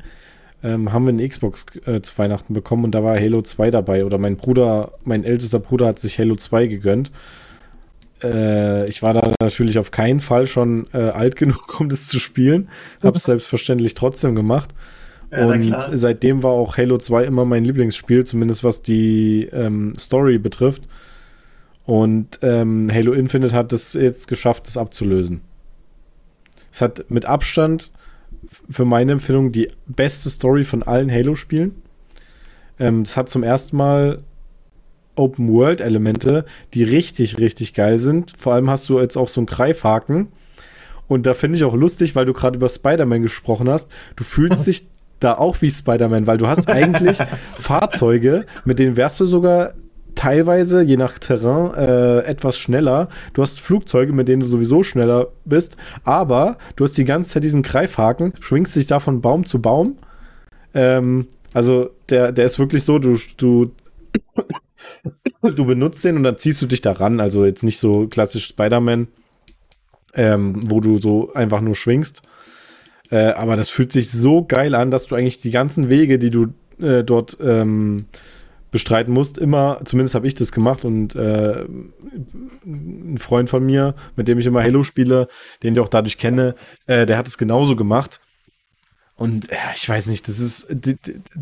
Ähm, haben wir eine Xbox äh, zu Weihnachten bekommen und da war Halo 2 dabei. Oder mein Bruder, mein ältester Bruder hat sich Halo 2 gegönnt. Äh, ich war da natürlich auf keinen Fall schon äh, alt genug, um das zu spielen. Habe es selbstverständlich trotzdem gemacht. Ja, und seitdem war auch Halo 2 immer mein Lieblingsspiel, zumindest was die ähm, Story betrifft. Und ähm, Halo Infinite hat es jetzt geschafft, das abzulösen. Es hat mit Abstand für meine Empfehlung die beste Story von allen Halo-Spielen. Ähm, es hat zum ersten Mal Open-World-Elemente, die richtig, richtig geil sind. Vor allem hast du jetzt auch so einen Greifhaken. Und da finde ich auch lustig, weil du gerade über Spider-Man gesprochen hast. Du fühlst dich da auch wie Spider-Man, weil du hast eigentlich Fahrzeuge, mit denen wärst du sogar teilweise, je nach Terrain, äh, etwas schneller. Du hast Flugzeuge, mit denen du sowieso schneller bist, aber du hast die ganze Zeit diesen Greifhaken, schwingst dich da von Baum zu Baum. Ähm, also der, der ist wirklich so, du, du, du benutzt den und dann ziehst du dich da ran. Also jetzt nicht so klassisch Spider-Man, ähm, wo du so einfach nur schwingst. Äh, aber das fühlt sich so geil an, dass du eigentlich die ganzen Wege, die du äh, dort ähm, bestreiten musst, immer, zumindest habe ich das gemacht und äh, ein Freund von mir, mit dem ich immer Halo spiele, den ich auch dadurch kenne, äh, der hat es genauso gemacht. Und ich weiß nicht, das ist, die,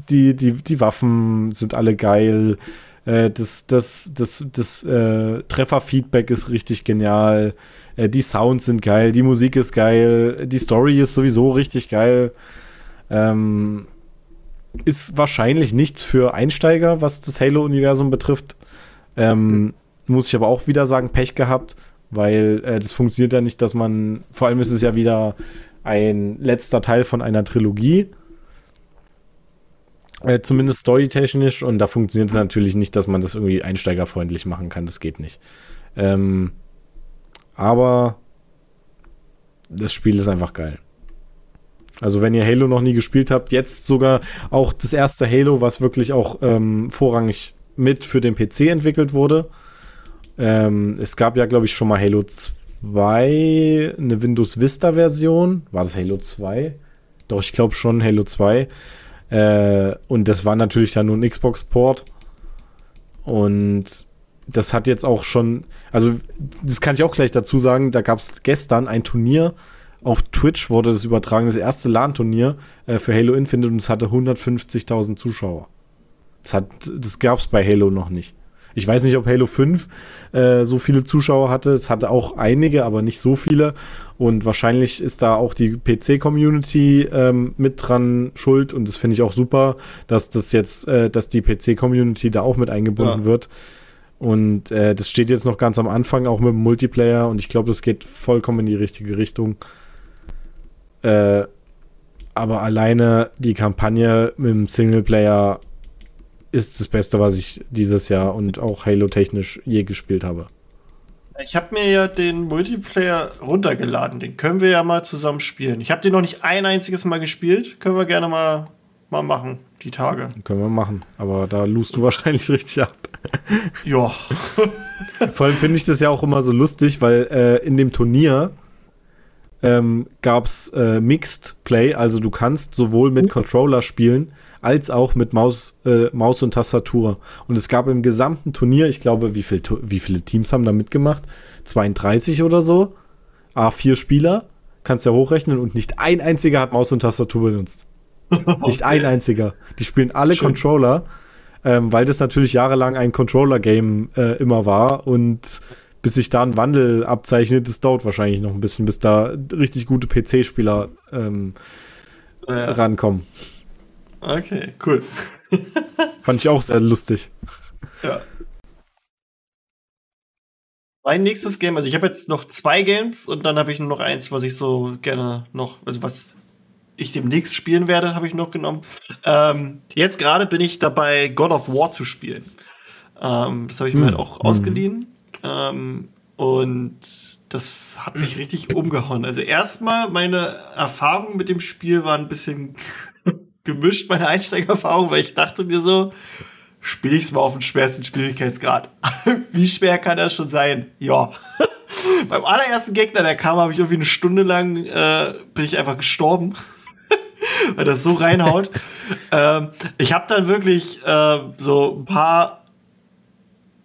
die, die, die Waffen sind alle geil. Äh, das das, das, das äh, Trefferfeedback ist richtig genial. Äh, die Sounds sind geil, die Musik ist geil, die Story ist sowieso richtig geil. Ähm, ist wahrscheinlich nichts für Einsteiger, was das Halo-Universum betrifft. Ähm, muss ich aber auch wieder sagen, Pech gehabt, weil äh, das funktioniert ja nicht, dass man, vor allem ist es ja wieder ein letzter Teil von einer Trilogie. Äh, zumindest storytechnisch und da funktioniert es natürlich nicht, dass man das irgendwie einsteigerfreundlich machen kann. Das geht nicht. Ähm, aber das Spiel ist einfach geil. Also wenn ihr Halo noch nie gespielt habt, jetzt sogar auch das erste Halo, was wirklich auch ähm, vorrangig mit für den PC entwickelt wurde. Ähm, es gab ja, glaube ich, schon mal Halo 2, eine Windows Vista-Version. War das Halo 2? Doch, ich glaube schon Halo 2. Äh, und das war natürlich dann nur ein Xbox-Port. Und das hat jetzt auch schon, also das kann ich auch gleich dazu sagen, da gab es gestern ein Turnier auf Twitch wurde das übertragen, das erste LAN-Turnier äh, für Halo Infinite und es hatte 150.000 Zuschauer. Das, das gab es bei Halo noch nicht. Ich weiß nicht, ob Halo 5 äh, so viele Zuschauer hatte. Es hatte auch einige, aber nicht so viele. Und wahrscheinlich ist da auch die PC-Community ähm, mit dran schuld. Und das finde ich auch super, dass das jetzt, äh, dass die PC-Community da auch mit eingebunden ja. wird. Und äh, das steht jetzt noch ganz am Anfang, auch mit dem Multiplayer. Und ich glaube, das geht vollkommen in die richtige Richtung. Äh, aber alleine die Kampagne mit dem Singleplayer ist das Beste, was ich dieses Jahr und auch Halo-technisch je gespielt habe. Ich habe mir ja den Multiplayer runtergeladen. Den können wir ja mal zusammen spielen. Ich habe den noch nicht ein einziges Mal gespielt. Können wir gerne mal, mal machen, die Tage. Können wir machen. Aber da lust du wahrscheinlich richtig ab. ja. Vor allem finde ich das ja auch immer so lustig, weil äh, in dem Turnier ähm, gab es äh, Mixed Play, also du kannst sowohl mit Controller spielen als auch mit Maus, äh, Maus und Tastatur. Und es gab im gesamten Turnier, ich glaube, wie, viel, wie viele Teams haben da mitgemacht? 32 oder so. A4 Spieler, kannst ja hochrechnen und nicht ein einziger hat Maus und Tastatur benutzt. okay. Nicht ein einziger. Die spielen alle Schön. Controller, ähm, weil das natürlich jahrelang ein Controller-Game äh, immer war und bis sich da ein Wandel abzeichnet, das dauert wahrscheinlich noch ein bisschen, bis da richtig gute PC-Spieler ähm, ja. rankommen. Okay, cool. Fand ich auch sehr lustig. Ja. Mein nächstes Game, also ich habe jetzt noch zwei Games und dann habe ich nur noch eins, was ich so gerne noch, also was ich demnächst spielen werde, habe ich noch genommen. Ähm, jetzt gerade bin ich dabei, God of War zu spielen. Ähm, das habe ich mir hm. halt auch ausgeliehen. Ähm, und das hat mich richtig umgehauen. Also erstmal meine Erfahrung mit dem Spiel war ein bisschen gemischt, meine Einsteigererfahrung, weil ich dachte mir so, spiele ich es mal auf den schwersten Schwierigkeitsgrad. Wie schwer kann das schon sein? Ja. Beim allerersten Gegner, der kam, habe ich irgendwie eine Stunde lang, äh, bin ich einfach gestorben. weil das so reinhaut. ähm, ich habe dann wirklich äh, so ein paar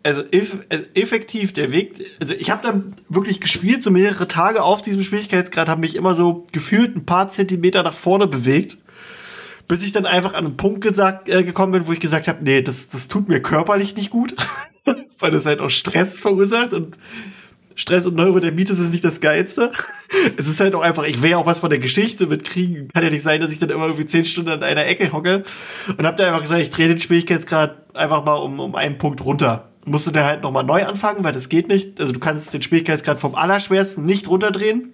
also, eff also effektiv der Weg, also ich habe dann wirklich gespielt, so mehrere Tage auf diesem Schwierigkeitsgrad, habe mich immer so gefühlt ein paar Zentimeter nach vorne bewegt, bis ich dann einfach an einen Punkt gesagt, äh, gekommen bin, wo ich gesagt habe, nee, das, das tut mir körperlich nicht gut, weil das halt auch Stress verursacht und Stress und Neurodermitis ist nicht das Geilste. Es ist halt auch einfach, ich will ja auch was von der Geschichte mitkriegen. Kann ja nicht sein, dass ich dann immer irgendwie zehn Stunden an einer Ecke hocke. Und hab dann einfach gesagt, ich drehe den Schwierigkeitsgrad einfach mal um, um einen Punkt runter. Musste dann halt nochmal neu anfangen, weil das geht nicht. Also du kannst den Schwierigkeitsgrad vom Allerschwersten nicht runterdrehen.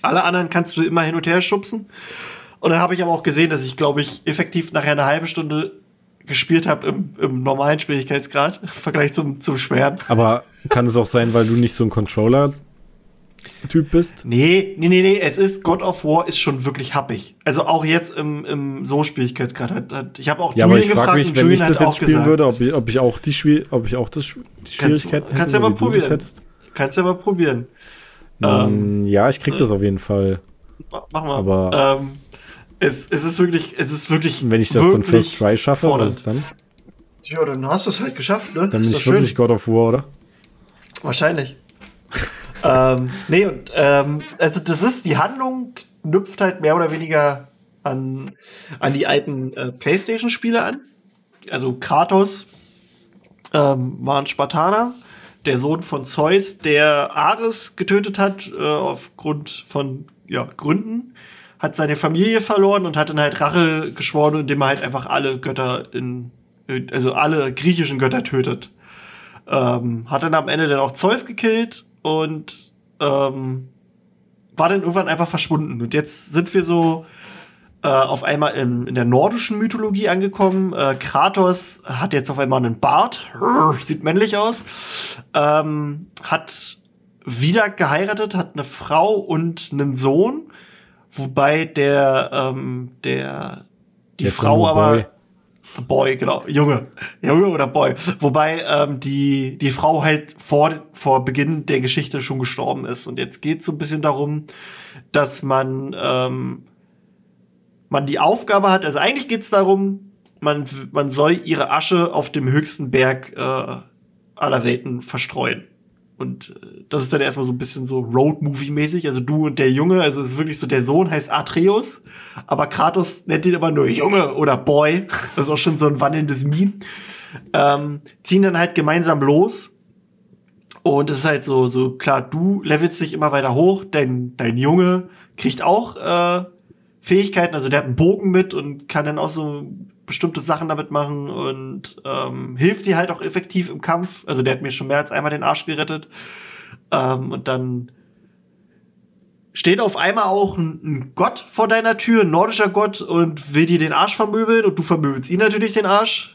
Alle anderen kannst du immer hin und her schubsen. Und dann habe ich aber auch gesehen, dass ich, glaube ich, effektiv nachher eine halbe Stunde gespielt habe im, im normalen Schwierigkeitsgrad im Vergleich zum, zum schweren. Aber kann es auch sein, weil du nicht so ein Controller Typ bist? Nee, nee, nee, nee, es ist God of War ist schon wirklich happig. Also auch jetzt im, im So-Schwierigkeitsgrad hat, hat, ich habe auch ja, Julian aber ich frage mich, wenn Julian ich das jetzt spielen gesagt, würde, ob ich, ob ich auch die Schwier ob ich auch das die Schwierigkeiten kannst, kannst hätte, ja mal probieren. Kannst ja mal probieren. Ähm, ja, ich krieg das auf jeden Fall. Mach mal. Aber ähm, es, es ist wirklich, es ist wirklich. Wenn ich das dann First Try schaffe, was ist dann? Ja, dann hast du es halt geschafft, ne? Dann bin ich wirklich God of War, oder? Wahrscheinlich. ähm, nee, und ähm, also das ist, die Handlung knüpft halt mehr oder weniger an, an die alten äh, Playstation-Spiele an. Also Kratos ähm, war ein Spartaner, der Sohn von Zeus, der Ares getötet hat, äh, aufgrund von ja, Gründen hat seine Familie verloren und hat dann halt Rache geschworen, indem er halt einfach alle Götter in, also alle griechischen Götter tötet. Ähm, hat dann am Ende dann auch Zeus gekillt und ähm, war dann irgendwann einfach verschwunden. Und jetzt sind wir so äh, auf einmal in, in der nordischen Mythologie angekommen. Äh, Kratos hat jetzt auf einmal einen Bart, sieht männlich aus, ähm, hat wieder geheiratet, hat eine Frau und einen Sohn Wobei der, ähm, der, die der Frau aber. Boy. Boy, genau, Junge. Junge oder Boy. Wobei ähm, die, die Frau halt vor, vor Beginn der Geschichte schon gestorben ist. Und jetzt geht es so ein bisschen darum, dass man, ähm, man die Aufgabe hat, also eigentlich geht es darum, man, man soll ihre Asche auf dem höchsten Berg äh, aller Welten verstreuen. Und äh, das ist dann erstmal so ein bisschen so Road-Movie-mäßig. Also du und der Junge, also es ist wirklich so, der Sohn heißt Atreus, aber Kratos nennt ihn immer nur Junge oder Boy. Das ist auch schon so ein wandelndes Meme. Ähm, ziehen dann halt gemeinsam los. Und es ist halt so, so klar, du levelst dich immer weiter hoch, denn dein Junge kriegt auch äh, Fähigkeiten, also der hat einen Bogen mit und kann dann auch so bestimmte Sachen damit machen und ähm, hilft dir halt auch effektiv im Kampf. Also der hat mir schon mehr als einmal den Arsch gerettet. Ähm, und dann steht auf einmal auch ein, ein, Gott vor deiner Tür, ein nordischer Gott, und will dir den Arsch vermöbeln und du vermöbelst ihn natürlich den Arsch.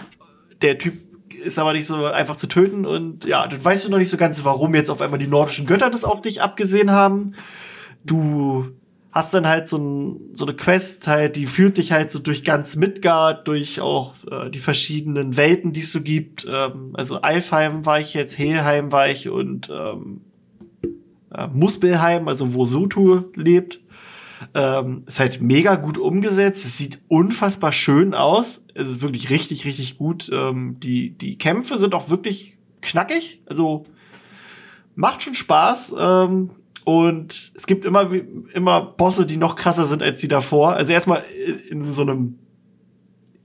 Der Typ ist aber nicht so einfach zu töten und ja, dann weißt du noch nicht so ganz, warum jetzt auf einmal die nordischen Götter das auf dich abgesehen haben. Du hast dann halt so, ein, so eine Quest halt, die führt dich halt so durch ganz Midgard, durch auch äh, die verschiedenen Welten, die es so gibt. Ähm, also Alfheim war ich jetzt, Helheim war ich und ähm, äh, Muspelheim, also wo Sutu lebt. Ähm, ist halt mega gut umgesetzt. Es sieht unfassbar schön aus. Es ist wirklich richtig, richtig gut. Ähm, die, die Kämpfe sind auch wirklich knackig. Also macht schon Spaß. Ähm, und es gibt immer, immer Bosse, die noch krasser sind als die davor. Also erstmal in so einem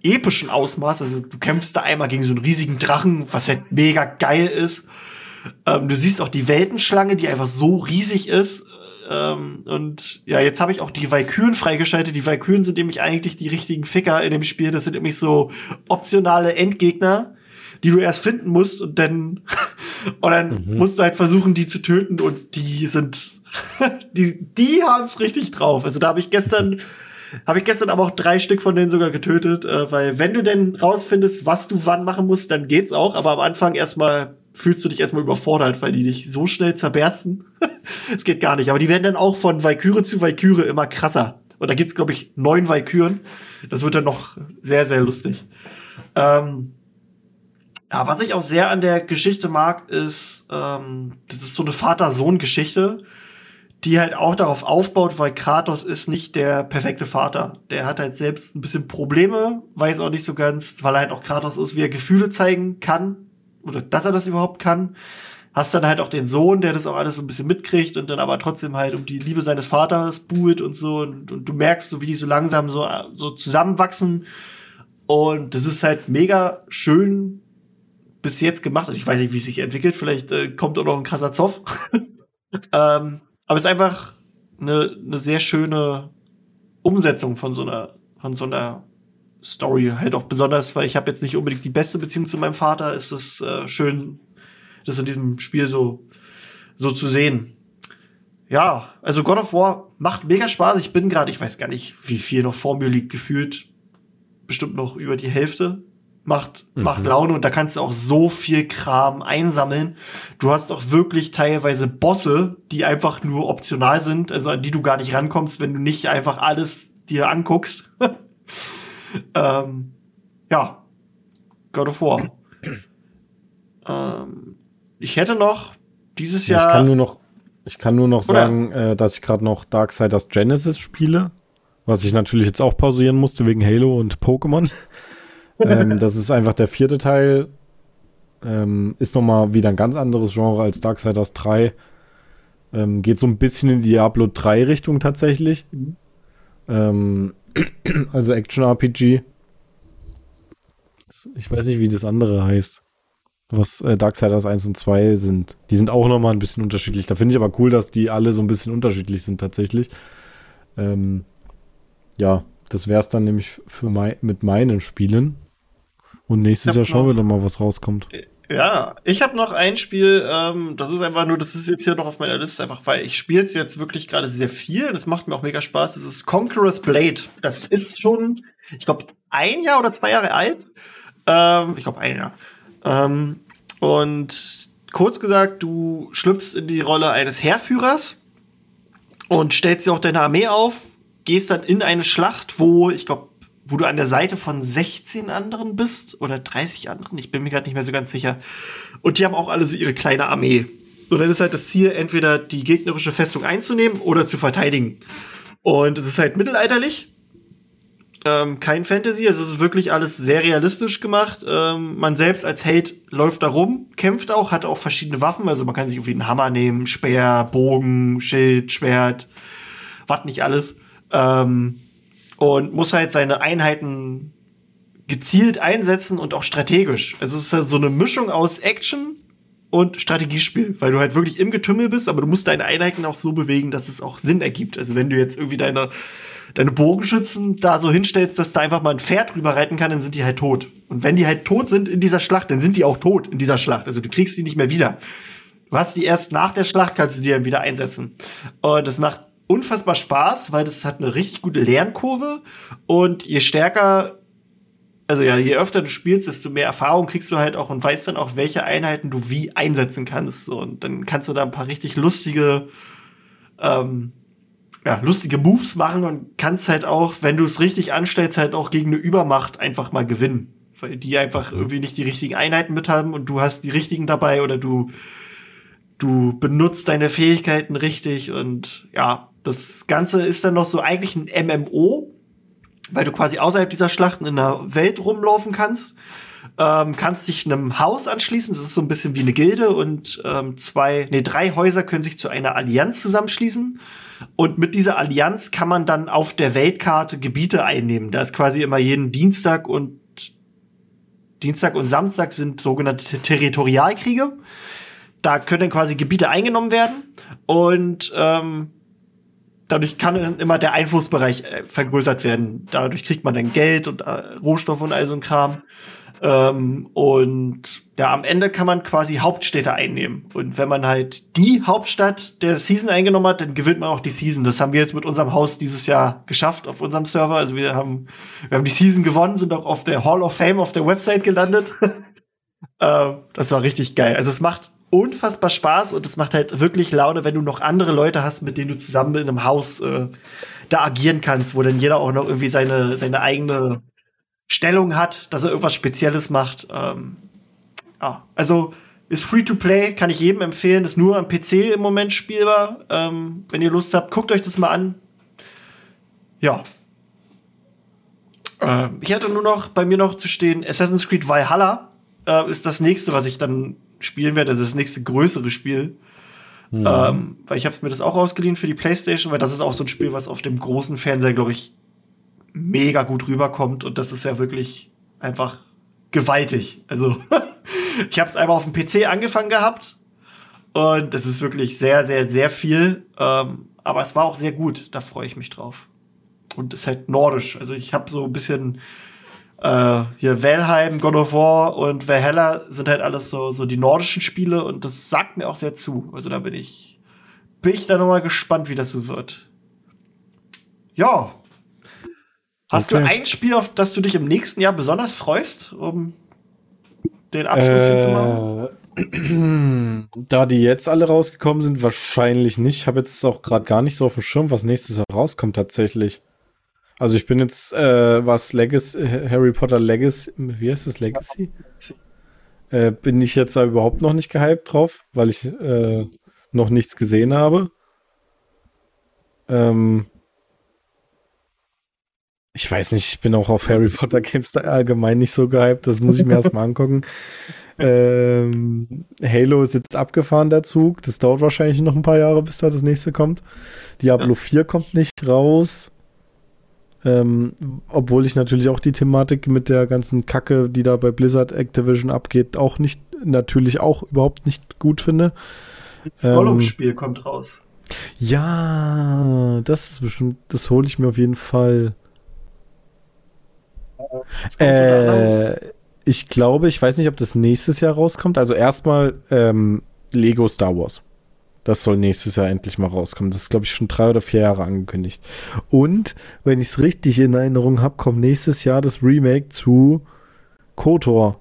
epischen Ausmaß. Also du kämpfst da einmal gegen so einen riesigen Drachen, was halt mega geil ist. Ähm, du siehst auch die Weltenschlange, die einfach so riesig ist. Ähm, und ja, jetzt habe ich auch die Valkyren freigeschaltet. Die Valkyren sind nämlich eigentlich die richtigen Ficker in dem Spiel. Das sind nämlich so optionale Endgegner, die du erst finden musst und dann, und dann mhm. musst du halt versuchen, die zu töten und die sind, die, die haben es richtig drauf. Also da habe ich gestern, habe ich gestern aber auch drei Stück von denen sogar getötet, äh, weil wenn du denn rausfindest, was du wann machen musst, dann geht's auch, aber am Anfang erstmal fühlst du dich erstmal überfordert, weil die dich so schnell zerbersten. Es geht gar nicht. Aber die werden dann auch von Valkyrie zu Valkyrie immer krasser. Und da gibt's, glaube ich, neun Valkyren. Das wird dann noch sehr, sehr lustig. Ähm, ja, was ich auch sehr an der Geschichte mag, ist, ähm, das ist so eine Vater-Sohn-Geschichte, die halt auch darauf aufbaut, weil Kratos ist nicht der perfekte Vater. Der hat halt selbst ein bisschen Probleme, weiß auch nicht so ganz, weil er halt auch Kratos ist, wie er Gefühle zeigen kann oder dass er das überhaupt kann. hast dann halt auch den Sohn, der das auch alles so ein bisschen mitkriegt und dann aber trotzdem halt um die Liebe seines Vaters buhlt und so und, und du merkst so, wie die so langsam so, so zusammenwachsen und das ist halt mega schön bis jetzt gemacht. Ich weiß nicht, wie es sich entwickelt. Vielleicht äh, kommt auch noch ein krasser Zoff. ähm, aber es ist einfach eine, eine sehr schöne Umsetzung von so einer, von so einer Story. Halt auch besonders, weil ich habe jetzt nicht unbedingt die beste Beziehung zu meinem Vater. Ist es äh, schön, das in diesem Spiel so, so zu sehen. Ja, also God of War macht mega Spaß. Ich bin gerade, ich weiß gar nicht, wie viel noch vor mir liegt, gefühlt bestimmt noch über die Hälfte macht, mhm. macht Laune und da kannst du auch so viel Kram einsammeln. Du hast auch wirklich teilweise Bosse, die einfach nur optional sind, also an die du gar nicht rankommst, wenn du nicht einfach alles dir anguckst. ähm, ja, God of War. ähm, ich hätte noch dieses Jahr. Ich kann nur noch, ich kann nur noch sagen, äh, dass ich gerade noch Darksiders Genesis spiele, was ich natürlich jetzt auch pausieren musste wegen Halo und Pokémon ähm, das ist einfach der vierte Teil. Ähm, ist nochmal wieder ein ganz anderes Genre als Darksiders 3. Ähm, geht so ein bisschen in Diablo 3 Richtung tatsächlich. Ähm, also Action-RPG. Ich weiß nicht, wie das andere heißt. Was äh, Darksiders 1 und 2 sind. Die sind auch nochmal ein bisschen unterschiedlich. Da finde ich aber cool, dass die alle so ein bisschen unterschiedlich sind tatsächlich. Ähm, ja, das wäre es dann nämlich für mein, mit meinen Spielen. Und nächstes Jahr schauen wir dann mal, was rauskommt. Ja, ich habe noch ein Spiel, ähm, das ist einfach nur, das ist jetzt hier noch auf meiner Liste, einfach weil ich spiele es jetzt wirklich gerade sehr viel. Das macht mir auch mega Spaß. Das ist Conqueror's Blade. Das ist schon, ich glaube, ein Jahr oder zwei Jahre alt. Ähm, ich glaube, ein Jahr. Ähm, und kurz gesagt, du schlüpfst in die Rolle eines Heerführers und stellst dir auch deine Armee auf, gehst dann in eine Schlacht, wo, ich glaube, wo du an der Seite von 16 anderen bist oder 30 anderen, ich bin mir gerade nicht mehr so ganz sicher. Und die haben auch alle so ihre kleine Armee. Und dann ist halt das Ziel, entweder die gegnerische Festung einzunehmen oder zu verteidigen. Und es ist halt mittelalterlich. Ähm, kein Fantasy, also es ist wirklich alles sehr realistisch gemacht. Ähm, man selbst als Held läuft da rum, kämpft auch, hat auch verschiedene Waffen, also man kann sich irgendwie einen Hammer nehmen, Speer, Bogen, Schild, Schwert, was nicht alles. Ähm, und muss halt seine Einheiten gezielt einsetzen und auch strategisch. Also es ist halt so eine Mischung aus Action und Strategiespiel, weil du halt wirklich im Getümmel bist, aber du musst deine Einheiten auch so bewegen, dass es auch Sinn ergibt. Also wenn du jetzt irgendwie deine, deine Bogenschützen da so hinstellst, dass da einfach mal ein Pferd drüber reiten kann, dann sind die halt tot. Und wenn die halt tot sind in dieser Schlacht, dann sind die auch tot in dieser Schlacht. Also du kriegst die nicht mehr wieder. Du hast die erst nach der Schlacht, kannst du die dann wieder einsetzen. Und das macht unfassbar Spaß, weil das hat eine richtig gute Lernkurve und je stärker, also ja, je öfter du spielst, desto mehr Erfahrung kriegst du halt auch und weißt dann auch, welche Einheiten du wie einsetzen kannst. Und dann kannst du da ein paar richtig lustige, ähm, ja, lustige Moves machen und kannst halt auch, wenn du es richtig anstellst, halt auch gegen eine Übermacht einfach mal gewinnen. Weil die einfach mhm. irgendwie nicht die richtigen Einheiten mit haben und du hast die richtigen dabei oder du du benutzt deine Fähigkeiten richtig und ja, das Ganze ist dann noch so eigentlich ein MMO, weil du quasi außerhalb dieser Schlachten in der Welt rumlaufen kannst. Ähm, kannst dich einem Haus anschließen, das ist so ein bisschen wie eine Gilde und ähm, zwei, nee, drei Häuser können sich zu einer Allianz zusammenschließen. Und mit dieser Allianz kann man dann auf der Weltkarte Gebiete einnehmen. Da ist quasi immer jeden Dienstag und Dienstag und Samstag sind sogenannte Territorialkriege. Da können dann quasi Gebiete eingenommen werden und ähm, dadurch kann dann immer der Einflussbereich äh, vergrößert werden. Dadurch kriegt man dann Geld und äh, Rohstoffe und all so ein Kram. Ähm, und ja, am Ende kann man quasi Hauptstädte einnehmen. Und wenn man halt die Hauptstadt der Season eingenommen hat, dann gewinnt man auch die Season. Das haben wir jetzt mit unserem Haus dieses Jahr geschafft auf unserem Server. Also wir haben, wir haben die Season gewonnen, sind auch auf der Hall of Fame auf der Website gelandet. äh, das war richtig geil. Also es macht unfassbar Spaß und es macht halt wirklich Laune, wenn du noch andere Leute hast, mit denen du zusammen in einem Haus äh, da agieren kannst, wo dann jeder auch noch irgendwie seine, seine eigene Stellung hat, dass er irgendwas Spezielles macht. Ähm, ja, also ist free to play, kann ich jedem empfehlen, ist nur am PC im Moment spielbar. Ähm, wenn ihr Lust habt, guckt euch das mal an. Ja. Äh, ich hatte nur noch bei mir noch zu stehen Assassin's Creed Valhalla äh, ist das nächste, was ich dann spielen werde, also das nächste größere Spiel. Mhm. Ähm, weil ich habe mir das auch ausgeliehen für die PlayStation, weil das ist auch so ein Spiel, was auf dem großen Fernseher, glaube ich, mega gut rüberkommt und das ist ja wirklich einfach gewaltig. Also ich habe es einmal auf dem PC angefangen gehabt und das ist wirklich sehr, sehr, sehr viel. Ähm, aber es war auch sehr gut. Da freue ich mich drauf. Und es ist halt nordisch. Also ich habe so ein bisschen äh, hier Valheim, God of War und Valhalla sind halt alles so, so die nordischen Spiele und das sagt mir auch sehr zu. Also da bin ich, bin ich da nochmal gespannt, wie das so wird. Ja. Hast okay. du ein Spiel, auf das du dich im nächsten Jahr besonders freust, um den Abschluss äh, zu machen? Da die jetzt alle rausgekommen sind, wahrscheinlich nicht. Ich habe jetzt auch gerade gar nicht so auf dem Schirm, was nächstes Jahr rauskommt tatsächlich. Also ich bin jetzt, äh, was Legacy, Harry Potter Legacy, wie heißt das, Legacy? Äh, bin ich jetzt da überhaupt noch nicht gehypt drauf, weil ich äh, noch nichts gesehen habe. Ähm, ich weiß nicht, ich bin auch auf Harry Potter Games da allgemein nicht so gehypt, das muss ich mir erstmal angucken. Ähm, Halo ist jetzt abgefahren, der Zug. Das dauert wahrscheinlich noch ein paar Jahre, bis da das nächste kommt. Diablo ja. 4 kommt nicht raus. Ähm, obwohl ich natürlich auch die Thematik mit der ganzen Kacke, die da bei Blizzard Activision abgeht, auch nicht, natürlich auch überhaupt nicht gut finde. Das Gollum-Spiel ähm, kommt raus. Ja, das ist bestimmt, das hole ich mir auf jeden Fall. Äh, ich glaube, ich weiß nicht, ob das nächstes Jahr rauskommt. Also erstmal ähm, Lego Star Wars. Das soll nächstes Jahr endlich mal rauskommen. Das ist, glaube ich, schon drei oder vier Jahre angekündigt. Und, wenn ich es richtig in Erinnerung habe, kommt nächstes Jahr das Remake zu KOTOR.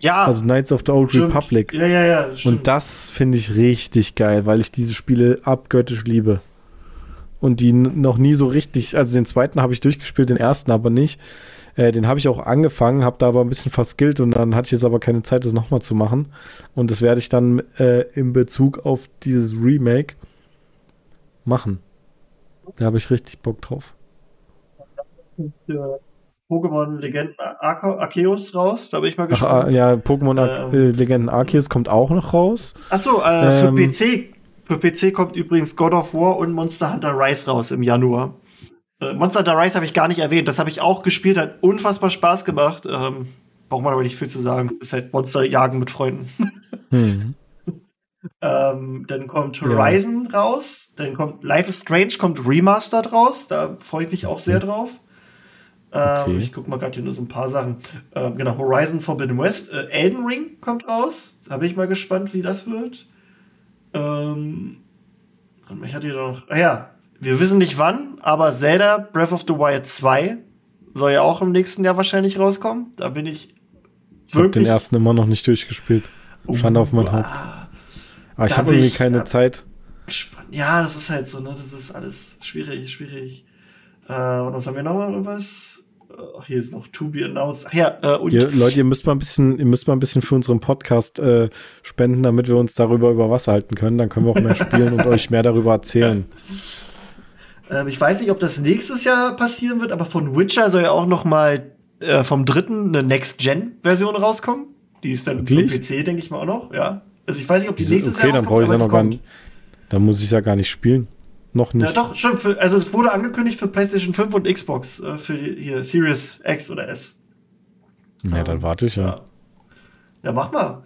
Ja. Also Knights of the Old stimmt. Republic. Ja, ja, ja. Stimmt. Und das finde ich richtig geil, weil ich diese Spiele abgöttisch liebe. Und die noch nie so richtig, also den zweiten habe ich durchgespielt, den ersten aber nicht. Äh, den habe ich auch angefangen, habe da aber ein bisschen verskillt und dann hatte ich jetzt aber keine Zeit, das nochmal zu machen. Und das werde ich dann äh, in Bezug auf dieses Remake machen. Da habe ich richtig Bock drauf. Pokémon Legenden Arceus raus, da bin ich mal gespannt. Ach, ah, ja, Pokémon ähm, äh, Legenden Arceus kommt auch noch raus. Achso, äh, ähm, für PC. Für PC kommt übrigens God of War und Monster Hunter Rise raus im Januar. Äh, Monster Hunter Rise habe ich gar nicht erwähnt. Das habe ich auch gespielt, hat unfassbar Spaß gemacht. Ähm, braucht man aber nicht viel zu sagen. Ist halt Monster jagen mit Freunden. Hm. ähm, dann kommt Horizon ja. raus. Dann kommt Life is Strange, kommt Remastered raus. Da freue ich mich auch sehr drauf. Ähm, okay. Ich gucke mal gerade hier nur so ein paar Sachen. Ähm, genau, Horizon Forbidden West. Äh, Elden Ring kommt raus. Da bin ich mal gespannt, wie das wird. Ähm, ich hatte hier noch. Ah ja, wir wissen nicht wann, aber Zelda Breath of the Wild 2 soll ja auch im nächsten Jahr wahrscheinlich rauskommen. Da bin ich. Ich habe den ersten immer noch nicht durchgespielt. Schande uh, auf mein Haupt. Aber ich habe irgendwie keine Zeit. Ja, das ist halt so, ne? Das ist alles schwierig, schwierig. Äh, und was haben wir noch mal irgendwas? Ach, hier ist noch To Be Announced. Ach ja, äh, und ihr, Leute, ihr müsst mal ein bisschen, ihr müsst mal ein bisschen für unseren Podcast äh, spenden, damit wir uns darüber über Wasser halten können. Dann können wir auch mehr spielen und euch mehr darüber erzählen. Ähm, ich weiß nicht, ob das nächstes Jahr passieren wird, aber von Witcher soll ja auch noch mal äh, vom dritten eine Next-Gen-Version rauskommen. Die ist dann Wirklich? für PC, denke ich mal auch noch. Ja. Also ich weiß nicht, ob die nächstes okay, Jahr Okay, dann brauche ich ja noch gar nicht. Dann muss ich ja gar nicht spielen. Noch nicht. Ja, doch, schon. Für, also es wurde angekündigt für PlayStation 5 und Xbox, äh, für hier Series X oder S. Ja, ähm, dann warte ich ja. Ja, ja mach mal.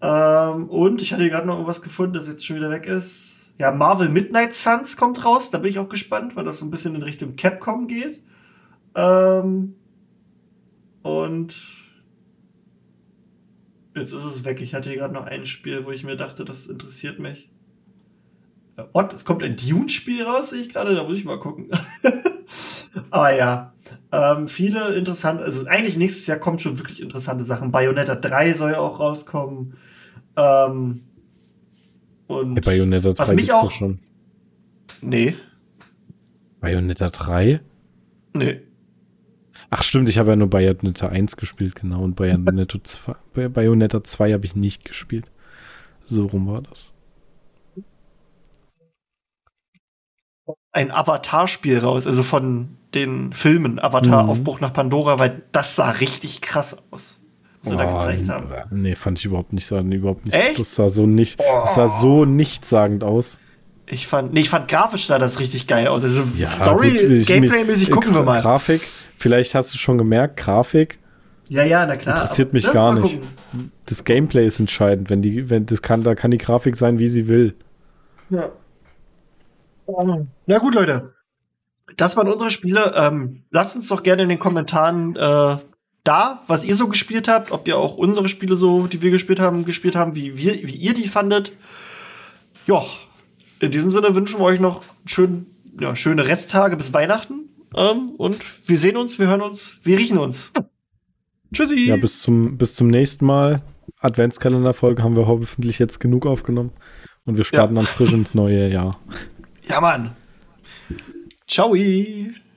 Ähm, und ich hatte gerade noch irgendwas gefunden, das jetzt schon wieder weg ist. Ja, Marvel Midnight Suns kommt raus. Da bin ich auch gespannt, weil das so ein bisschen in Richtung Capcom geht. Ähm, und jetzt ist es weg. Ich hatte hier gerade noch ein Spiel, wo ich mir dachte, das interessiert mich. Und es kommt ein Dune-Spiel raus, sehe ich gerade. Da muss ich mal gucken. Aber ja, ähm, viele interessante, also eigentlich nächstes Jahr kommen schon wirklich interessante Sachen. Bayonetta 3 soll ja auch rauskommen. Ähm, und ja, Bayonetta 3 was mich auch schon. Nee. Bayonetta 3? Nee. Ach stimmt, ich habe ja nur Bayonetta 1 gespielt, genau. Und Bayonetta 2, Bayonetta 2 habe ich nicht gespielt. So rum war das. Ein Avatar-Spiel raus, also von den Filmen Avatar, mhm. Aufbruch nach Pandora, weil das sah richtig krass aus. Was sie da gezeigt haben. Nee, fand ich überhaupt nicht sagen, überhaupt nicht. Echt? Das sah so nicht, das sah so nichtssagend aus. Ich fand, nee, ich fand grafisch sah das richtig geil aus. Also ja, Story, Gameplay-mäßig gucken wir mal. Grafik, vielleicht hast du schon gemerkt, Grafik. Ja, ja, na klar. Interessiert aber, mich ne, gar nicht. Das Gameplay ist entscheidend, wenn die, wenn das kann, da kann die Grafik sein, wie sie will. Ja. Na gut, Leute. Das waren unsere Spiele. Ähm, lasst uns doch gerne in den Kommentaren äh, da, was ihr so gespielt habt, ob ihr auch unsere Spiele so, die wir gespielt haben, gespielt haben, wie, wir, wie ihr die fandet. Ja, in diesem Sinne wünschen wir euch noch schön, ja, schöne Resttage bis Weihnachten. Ähm, und wir sehen uns, wir hören uns, wir riechen uns. Tschüssi. Ja, bis zum, bis zum nächsten Mal. Adventskalender-Folge haben wir hoffentlich jetzt genug aufgenommen. Und wir starten ja. dann frisch ins neue Jahr. Ja, Mann. Ciao. Ciao.